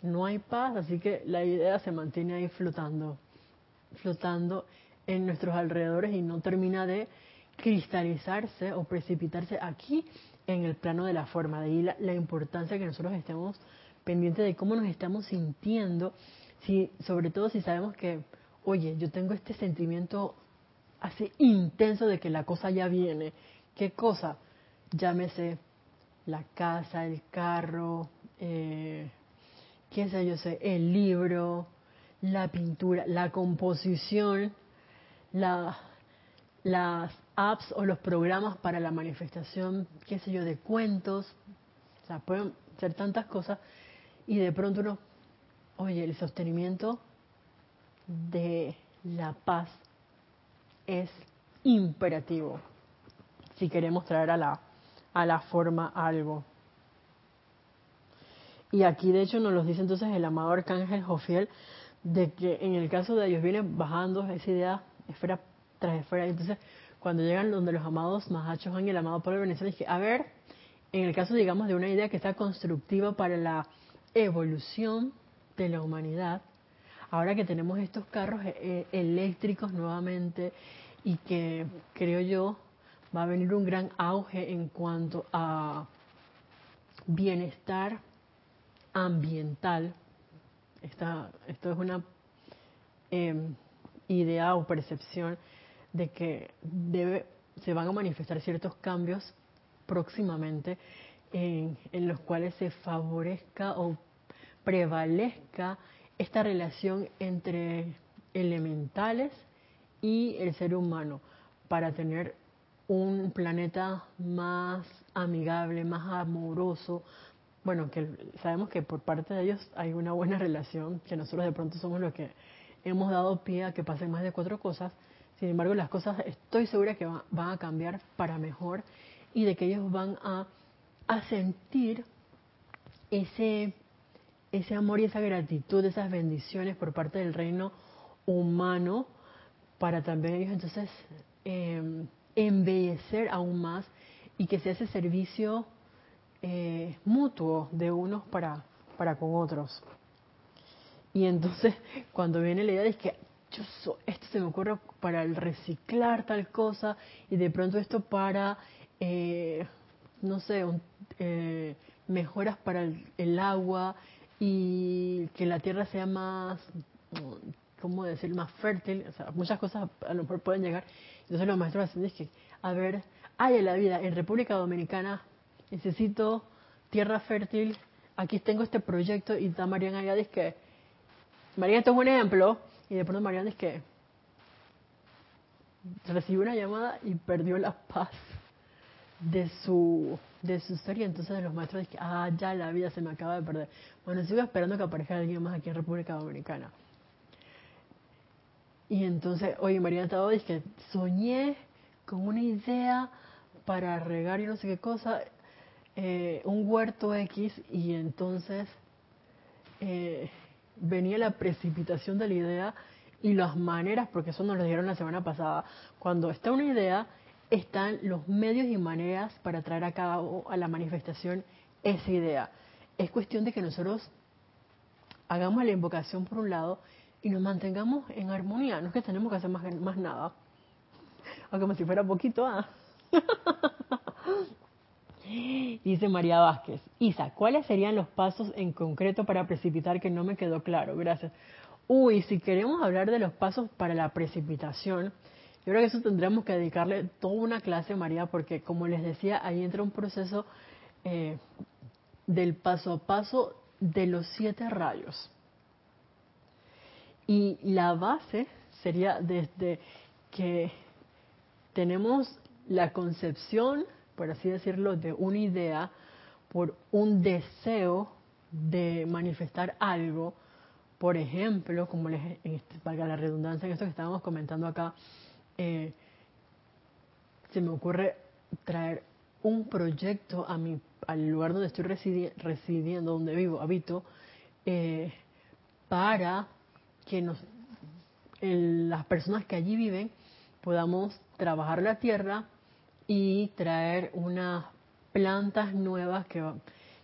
no hay paz, así que la idea se mantiene ahí flotando, flotando en nuestros alrededores y no termina de cristalizarse o precipitarse aquí en el plano de la forma. De ahí la, la importancia que nosotros estemos pendientes de cómo nos estamos sintiendo, si, sobre todo si sabemos que, oye, yo tengo este sentimiento así intenso de que la cosa ya viene. ¿Qué cosa? Llámese la casa, el carro, eh, qué sé yo sé, el libro, la pintura, la composición, la, las apps o los programas para la manifestación, qué sé yo, de cuentos, o sea, pueden ser tantas cosas y de pronto uno, oye, el sostenimiento de la paz es imperativo si queremos traer a la, a la forma algo. Y aquí de hecho nos lo dice entonces el amado arcángel Jofiel, de que en el caso de ellos vienen bajando esa idea esfera tras esfera. Entonces, cuando llegan donde los amados Mahachos Han y el amado Pablo Veneciano, dije, a ver, en el caso, digamos, de una idea que está constructiva para la evolución de la humanidad, ahora que tenemos estos carros eh, eh, eléctricos nuevamente y que creo yo va a venir un gran auge en cuanto a bienestar ambiental. Esta, esto es una eh, idea o percepción de que debe, se van a manifestar ciertos cambios próximamente en, en los cuales se favorezca o prevalezca esta relación entre elementales y el ser humano para tener un planeta más amigable, más amoroso. Bueno, que sabemos que por parte de ellos hay una buena relación, que nosotros de pronto somos los que hemos dado pie a que pasen más de cuatro cosas. Sin embargo, las cosas estoy segura que van a cambiar para mejor y de que ellos van a, a sentir ese, ese amor y esa gratitud, esas bendiciones por parte del reino humano para también ellos entonces eh, embellecer aún más y que sea ese servicio eh, mutuo de unos para, para con otros. Y entonces cuando viene la idea de que yo esto se me ocurre para el reciclar tal cosa y de pronto esto para, eh, no sé, eh, mejoras para el, agua y que la tierra sea más, ¿cómo decir?, más fértil. O sea, muchas cosas a lo mejor pueden llegar. Entonces los maestros es que, a ver, hay la vida, en República Dominicana necesito tierra fértil, aquí tengo este proyecto y está Mariana allá dice que María esto es un ejemplo, y de pronto Mariana es que recibió una llamada y perdió la paz de su de su y entonces los maestros dicen, ah, ya la vida se me acaba de perder. Bueno, sigo esperando que aparezca alguien más aquí en República Dominicana. Y entonces, oye, María estaba dice que soñé con una idea para regar y no sé qué cosa, eh, un huerto X, y entonces eh, venía la precipitación de la idea y las maneras, porque eso nos lo dijeron la semana pasada, cuando está una idea, están los medios y maneras para traer a cabo a la manifestación esa idea. Es cuestión de que nosotros hagamos la invocación por un lado y nos mantengamos en armonía. No es que tenemos que hacer más, más nada. Aunque como si fuera poquito, ¿ah? Dice María Vázquez. Isa, ¿cuáles serían los pasos en concreto para precipitar que no me quedó claro? Gracias. Uy, si queremos hablar de los pasos para la precipitación, yo creo que eso tendremos que dedicarle toda una clase, María, porque como les decía, ahí entra un proceso eh, del paso a paso de los siete rayos. Y la base sería desde que tenemos la concepción, por así decirlo, de una idea, por un deseo de manifestar algo, por ejemplo, como les este, valga la redundancia en esto que estábamos comentando acá, eh, se me ocurre traer un proyecto a mi, al lugar donde estoy residiendo, donde vivo, habito, eh, para que nos, las personas que allí viven podamos trabajar la tierra y traer unas plantas nuevas que,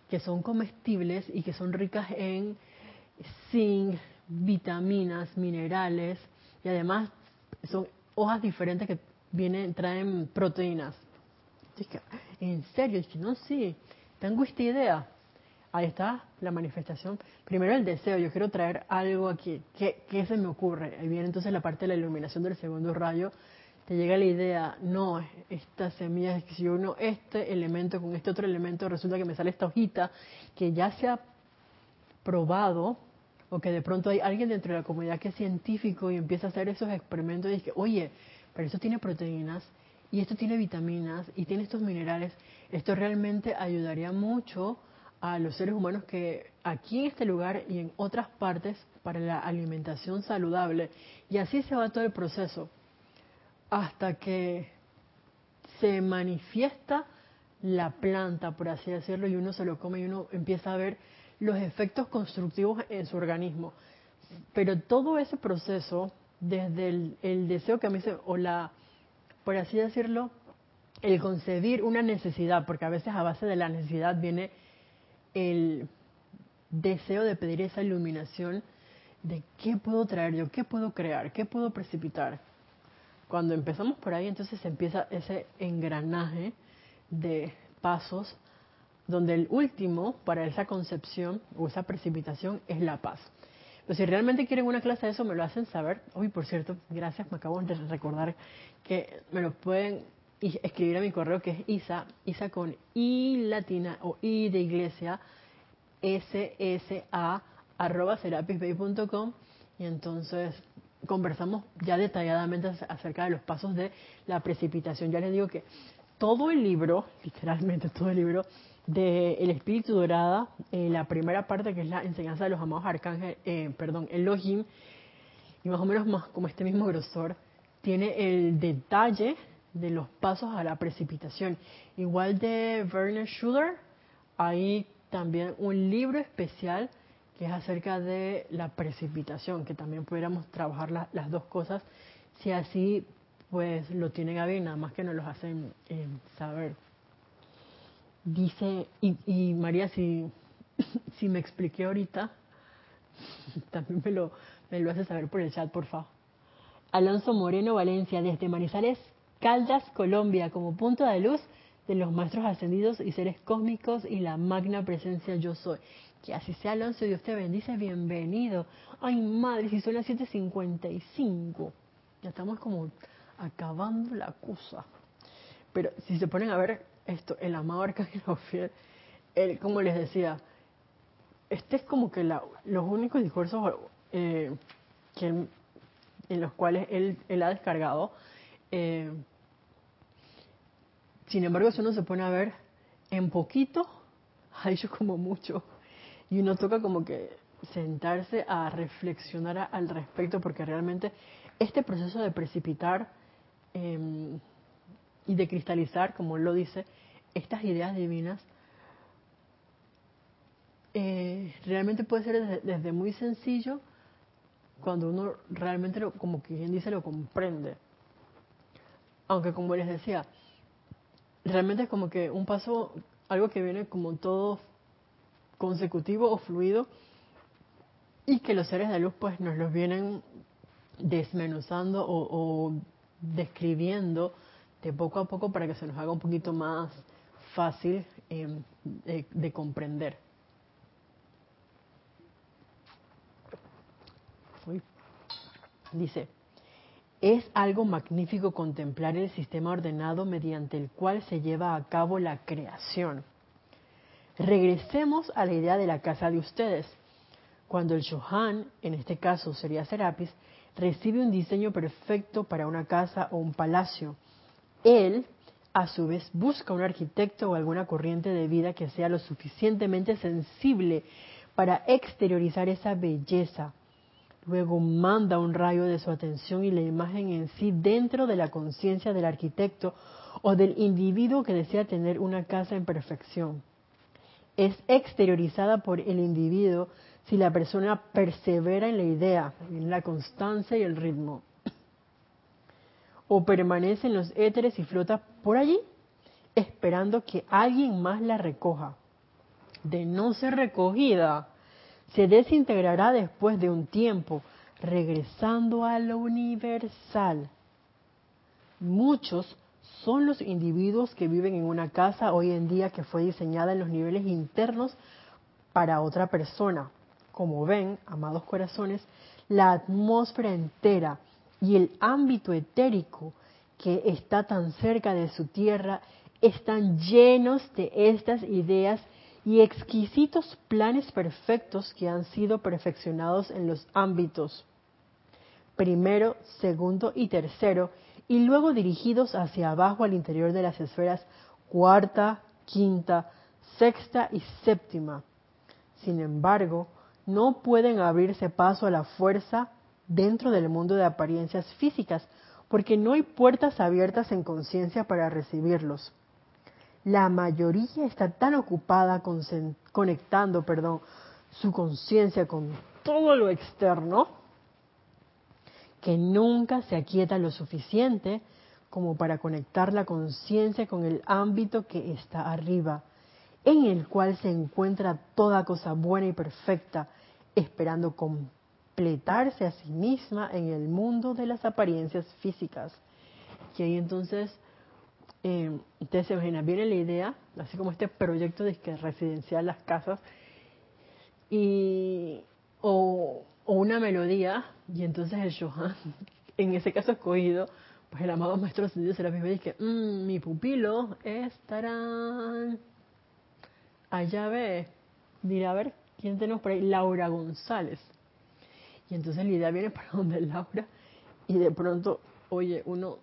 que son comestibles y que son ricas en zinc, vitaminas, minerales y además son hojas diferentes que vienen, traen proteínas. En serio, que no, sí, tengo esta idea. Ahí está la manifestación. Primero el deseo, yo quiero traer algo aquí. ¿Qué, qué se me ocurre? Ahí viene entonces la parte de la iluminación del segundo rayo. Te llega la idea, no, esta semilla, si uno este elemento con este otro elemento, resulta que me sale esta hojita que ya se ha probado o que de pronto hay alguien dentro de la comunidad que es científico y empieza a hacer esos experimentos y dice, oye, pero esto tiene proteínas y esto tiene vitaminas y tiene estos minerales, esto realmente ayudaría mucho a los seres humanos que aquí en este lugar y en otras partes para la alimentación saludable. Y así se va todo el proceso hasta que se manifiesta la planta, por así decirlo, y uno se lo come y uno empieza a ver los efectos constructivos en su organismo. Pero todo ese proceso, desde el, deseo que a mí se, o la, por así decirlo, el concebir una necesidad, porque a veces a base de la necesidad viene el deseo de pedir esa iluminación de qué puedo traer yo, qué puedo crear, qué puedo precipitar. Cuando empezamos por ahí, entonces empieza ese engranaje de pasos donde el último para esa concepción o esa precipitación es la paz. Pero si realmente quieren una clase de eso, me lo hacen saber. Hoy, por cierto, gracias, me acabo de recordar que me lo pueden escribir a mi correo que es isa, isa con i latina o i de iglesia, ssa arroba serapisbay.com y entonces conversamos ya detalladamente acerca de los pasos de la precipitación. Ya les digo que todo el libro, literalmente todo el libro, de El Espíritu Dorada, en la primera parte que es la enseñanza de los amados arcángeles, eh, perdón, Elohim, y más o menos más como este mismo grosor, tiene el detalle de los pasos a la precipitación. Igual de Werner Schuller, hay también un libro especial que es acerca de la precipitación, que también pudiéramos trabajar las dos cosas, si así pues lo tienen a bien, nada más que nos los hacen eh, saber. Dice, y, María, si, si me expliqué ahorita, también me lo, me lo hace saber por el chat, por favor. Alonso Moreno Valencia, desde Manizales, Caldas, Colombia, como punto de luz de los maestros ascendidos y seres cósmicos y la magna presencia yo soy. Que así sea, Alonso, Dios te bendice, bienvenido. Ay, madre, si son las 7.55, ya estamos como acabando la cosa. Pero si se ponen a ver esto, el amado arcángel Ofiel, él, como les decía, este es como que la, los únicos discursos eh, en los cuales él, él ha descargado. Eh, sin embargo, si uno se pone a ver, en poquito ha hecho como mucho. Y uno toca como que sentarse a reflexionar al respecto, porque realmente este proceso de precipitar eh, y de cristalizar, como lo dice, estas ideas divinas, eh, realmente puede ser desde, muy sencillo cuando uno realmente, lo, como quien dice, lo comprende. Aunque como les decía, realmente es como que un paso, algo que viene como todo consecutivo o fluido y que los seres de luz pues nos los vienen desmenuzando o describiendo de poco a poco para que se nos haga un poquito más fácil em, de comprender. Dice, es algo magnífico contemplar el sistema ordenado mediante el cual se lleva a cabo la creación. Regresemos a la idea de la casa de ustedes. Cuando el Shohan, en este caso sería Serapis, recibe un diseño perfecto para una casa o un palacio, él, a su vez, busca un arquitecto o alguna corriente de vida que sea lo suficientemente sensible para exteriorizar esa belleza Luego manda un rayo de su atención y la imagen en sí dentro de la conciencia del arquitecto o del individuo que desea tener una casa en perfección. Es exteriorizada por el individuo si la persona persevera en la idea, en la constancia y el ritmo. O permanece en los éteres y flota por allí, esperando que alguien más la recoja. De no ser recogida, se desintegrará después de un tiempo, regresando a lo universal. Muchos son los individuos que viven en una casa hoy en día que fue diseñada en los niveles internos para otra persona. Como ven, amados corazones, la atmósfera entera y el ámbito etérico que está tan cerca de su tierra están llenos de estas ideas y exquisitos planes perfectos que han sido perfeccionados en los ámbitos primero, segundo y tercero, y luego dirigidos hacia abajo al interior de las esferas cuarta, quinta, sexta y séptima. Sin embargo, no pueden abrirse paso a la fuerza dentro del mundo de apariencias físicas, porque no hay puertas abiertas en conciencia para recibirlos. La mayoría está tan ocupada conectando, perdón, su conciencia con todo lo externo que nunca se aquieta lo suficiente como para conectar la conciencia con el ámbito que está arriba, en el cual se encuentra toda cosa buena y perfecta, esperando completarse a sí misma en el mundo de las apariencias físicas. Y ahí entonces eh, ustedes se imaginan, viene la idea, así como este proyecto de que residencial las casas, y, o, una melodía, y entonces el Johan, en ese caso escogido, pues el amado maestro Ascendido será mismo dice, mmm, mi pupilo estará allá ve, dirá a ver, ¿quién tenemos por ahí? Laura González. Y entonces la idea viene para donde Laura, y de pronto, oye, uno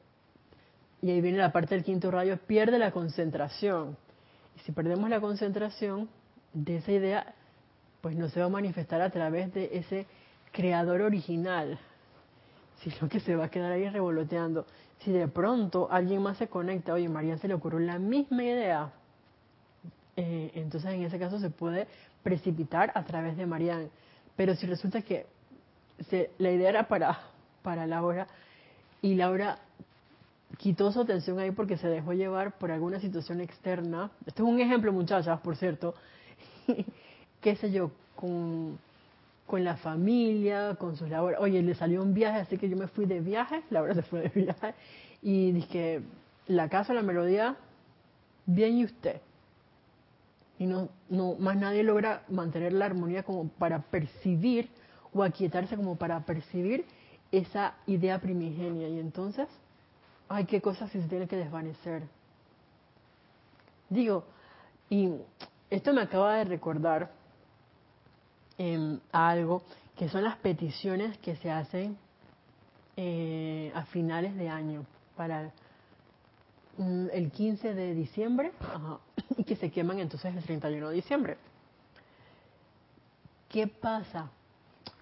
y ahí viene la parte del quinto rayo, pierde la concentración. Y si perdemos la concentración de esa idea, pues no se va a manifestar a través de ese creador original, sino que se va a quedar ahí revoloteando. Si de pronto alguien más se conecta, oye, María se le ocurrió la misma idea, eh, entonces en ese caso se puede precipitar a través de Marian. Pero si resulta que la idea era para, para Laura y Laura quitó su atención ahí porque se dejó llevar por alguna situación externa. Este es un ejemplo, muchachas, por cierto. qué sé yo, con, con la familia, con sus labores. Oye, le salió un viaje, así que yo me fui de viaje, Laura se fue de viaje, y dije, la casa, la melodía, bien y usted. Y no, no, más nadie logra mantener la armonía como para percibir o aquietarse como para percibir esa idea primigenia. Y entonces ay, qué cosas se tienen que desvanecer. Digo, y esto me acaba de recordar em, algo que son las peticiones que se hacen eh, a finales de año para el 15 de diciembre y que se queman entonces el 31 de diciembre. ¿Qué pasa?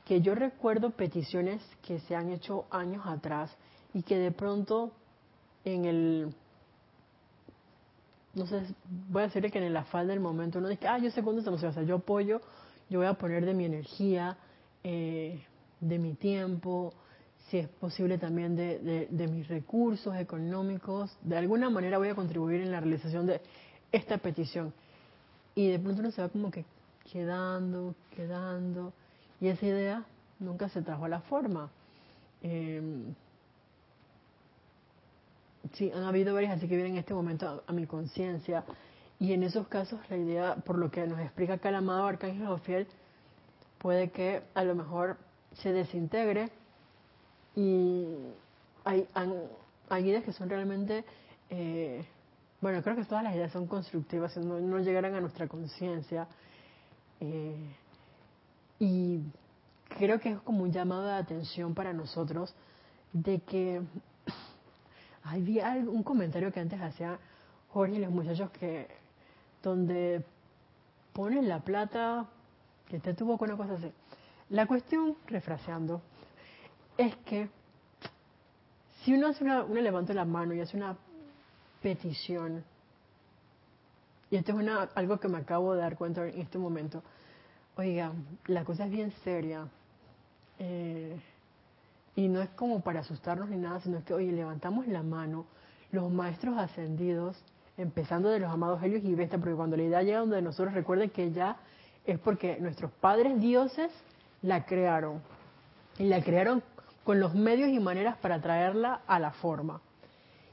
Que yo recuerdo peticiones que se han hecho años atrás y que de pronto en el, no sé, voy a decirle que en el afán del momento uno dice, ah, yo sé cuándo estamos, o sea, yo apoyo, yo voy a poner de mi energía, eh, de mi tiempo, si es posible también de, de, mis recursos económicos, de alguna manera voy a contribuir en la realización de esta petición. Y de pronto uno se va como que quedando, quedando, y esa idea nunca se trajo a la forma. Eh, Sí, han habido varias así que vienen en este momento a, mi conciencia Y en esos casos la idea, por lo que nos explica acá el amado Arcángel Jofiel, puede que a lo mejor se desintegre y hay, ideas que son realmente, eh, bueno, creo que todas las ideas son constructivas, no, no llegarán a nuestra conciencia. Eh, y creo que es como un llamado de atención para nosotros de que hay un comentario que antes hacía Jorge y los muchachos que donde ponen la plata que te tuvo con una cosa así. La cuestión, refraseando, es que si uno hace una, uno levanta la mano y hace una petición, y esto es una, algo que me acabo de dar cuenta en este momento, oiga, la cosa es bien seria, eh, y no es como para asustarnos ni nada, sino que, oye, levantamos la mano, los maestros ascendidos, empezando de los amados Helios y Vesta, porque cuando la idea llega donde nosotros recuerden que ya es porque nuestros padres dioses la crearon. Y la crearon con los medios y maneras para traerla a la forma.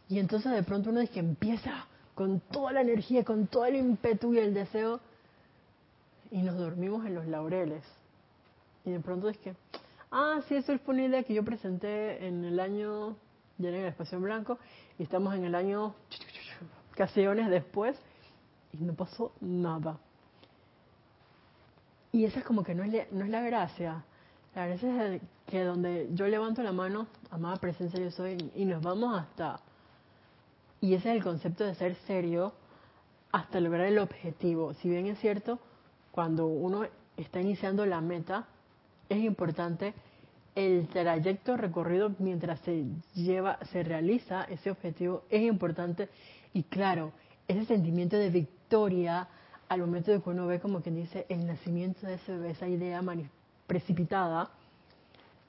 Y entonces de pronto uno es que empieza con toda la energía, con todo el ímpetu y el deseo, y nos dormimos en los laureles. Y de pronto es que, ah, sí, eso fue una idea que yo presenté en el año, ya en el espacio en blanco, y estamos en el año casi después, y no pasó nada. Y esa es como que no es, no es la gracia. La gracia es que donde yo levanto la mano, amada presencia yo soy, y nos vamos hasta... Y ese es el concepto de ser serio hasta lograr el objetivo. Si bien es cierto, cuando uno está iniciando la meta, es importante el trayecto recorrido mientras se lleva, se realiza ese objetivo, es importante. Y claro, ese sentimiento de victoria, al momento de que uno ve como quien dice el nacimiento de ese bebé, esa idea precipitada,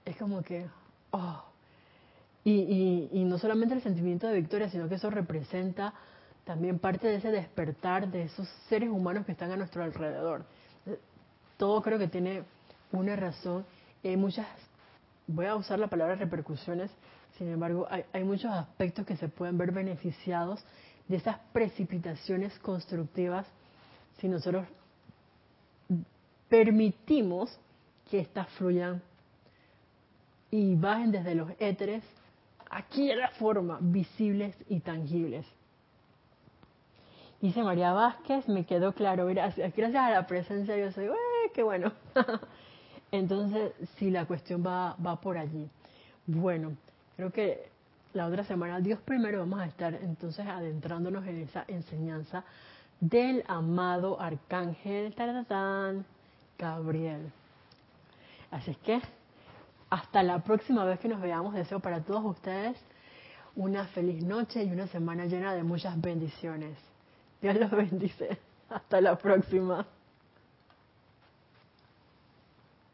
es como que, oh, y, y, no solamente el sentimiento de victoria, sino que eso representa también parte de ese despertar de esos seres humanos que están a nuestro alrededor. Todo creo que tiene una razón. Y hay muchas, voy a usar la palabra repercusiones, sin embargo, hay, muchos aspectos que se pueden ver beneficiados de esas precipitaciones constructivas si nosotros permitimos que éstas fluyan y bajen desde los éteres aquí a la forma, visibles y tangibles. Dice María Vázquez, me quedó claro, gracias, gracias a la presencia yo soy, qué bueno! Entonces, si la cuestión va, va por allí. Bueno, creo que la otra semana, Dios primero, vamos a estar entonces adentrándonos en esa enseñanza del amado arcángel taratán, Gabriel. Así es que hasta la próxima vez que nos veamos, deseo para todos ustedes una feliz noche y una semana llena de muchas bendiciones. Dios los bendice. Hasta la próxima.